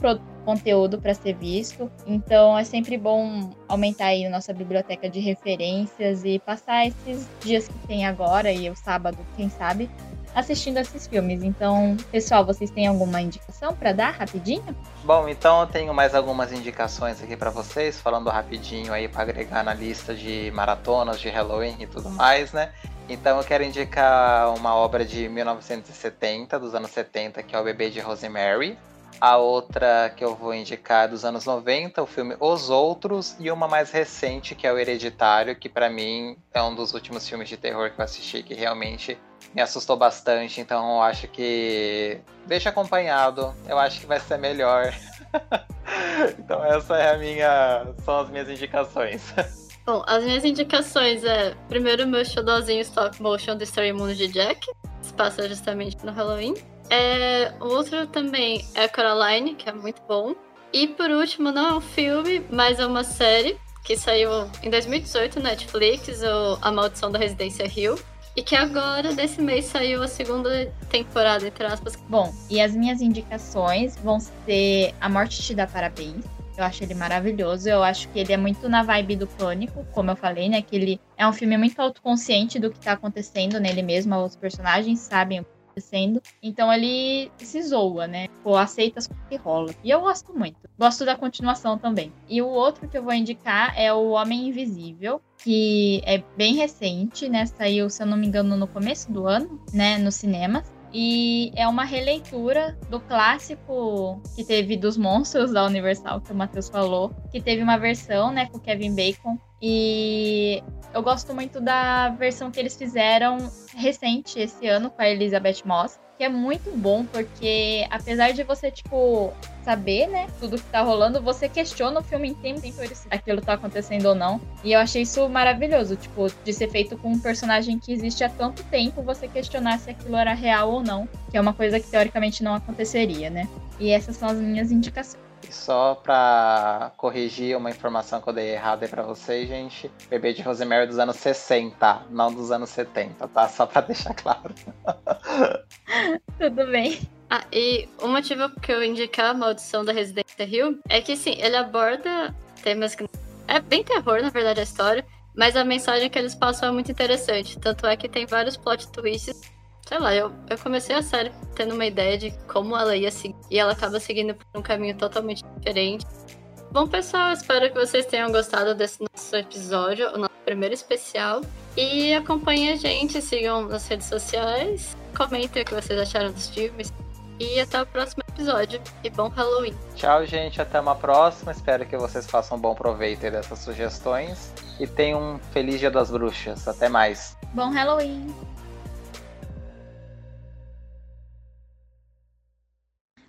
conteúdo para ser visto. Então é sempre bom aumentar aí a nossa biblioteca de referências e passar esses dias que tem agora e o sábado, quem sabe, assistindo esses filmes. Então, pessoal, vocês têm alguma indicação para dar rapidinho? Bom, então eu tenho mais algumas indicações aqui para vocês, falando rapidinho aí para agregar na lista de maratonas de Halloween e tudo mais, né? Então eu quero indicar uma obra de 1970, dos anos 70, que é O Bebê de Rosemary. A outra que eu vou indicar é dos anos 90, o filme Os Outros, e uma mais recente, que é o Hereditário, que para mim é um dos últimos filmes de terror que eu assisti que realmente me assustou bastante, então eu acho que deixa acompanhado, eu acho que vai ser melhor. <laughs> então essa é a minha, são as minhas indicações. <laughs> Bom, as minhas indicações é primeiro meu showzinho stop motion do Story Mundo de Jack, que se passa justamente no Halloween. É, outro também é Coraline, que é muito bom. E por último, não é um filme, mas é uma série que saiu em 2018 na Netflix, o A Maldição da Residência Hill. E que agora, desse mês, saiu a segunda temporada, entre aspas. Bom, e as minhas indicações vão ser A Morte Te Dá Parabéns. Eu acho ele maravilhoso. Eu acho que ele é muito na vibe do Pânico, como eu falei, né? Que ele é um filme muito autoconsciente do que tá acontecendo nele mesmo. Os personagens sabem acontecendo. Então ele se zoa, né? Pô, aceita coisas que rola. E eu gosto muito. Gosto da continuação também. E o outro que eu vou indicar é o Homem Invisível, que é bem recente, né? Saiu, se eu não me engano, no começo do ano, né? Nos cinemas. E é uma releitura do clássico que teve dos monstros da Universal, que o Matheus falou, que teve uma versão, né, com Kevin Bacon. E eu gosto muito da versão que eles fizeram recente esse ano com a Elizabeth Moss, que é muito bom porque apesar de você tipo saber, né, tudo que tá rolando, você questiona o filme inteiro se aquilo tá acontecendo ou não. E eu achei isso maravilhoso, tipo, de ser feito com um personagem que existe há tanto tempo, você questionar se aquilo era real ou não, que é uma coisa que teoricamente não aconteceria, né? E essas são as minhas indicações. Só pra corrigir uma informação que eu dei errada aí pra vocês, gente. Bebê de Rosemary dos anos 60, não dos anos 70, tá? Só pra <laughs> deixar claro. <laughs> Tudo bem. Ah, e o motivo que eu indicar a Maldição da Residência Hill é que, sim, ele aborda temas que. É bem terror, na verdade, a história, mas a mensagem que eles passam é muito interessante. Tanto é que tem vários plot twists. Sei lá, eu, eu comecei a série tendo uma ideia de como ela ia seguir, e ela acaba seguindo por um caminho totalmente diferente. Bom, pessoal, espero que vocês tenham gostado desse nosso episódio, o nosso primeiro especial. E acompanhem a gente, sigam nas redes sociais, comentem o que vocês acharam dos filmes, e até o próximo episódio. E bom Halloween. Tchau, gente. Até uma próxima. Espero que vocês façam um bom proveito dessas sugestões. E tenham um feliz Dia das Bruxas. Até mais. Bom Halloween.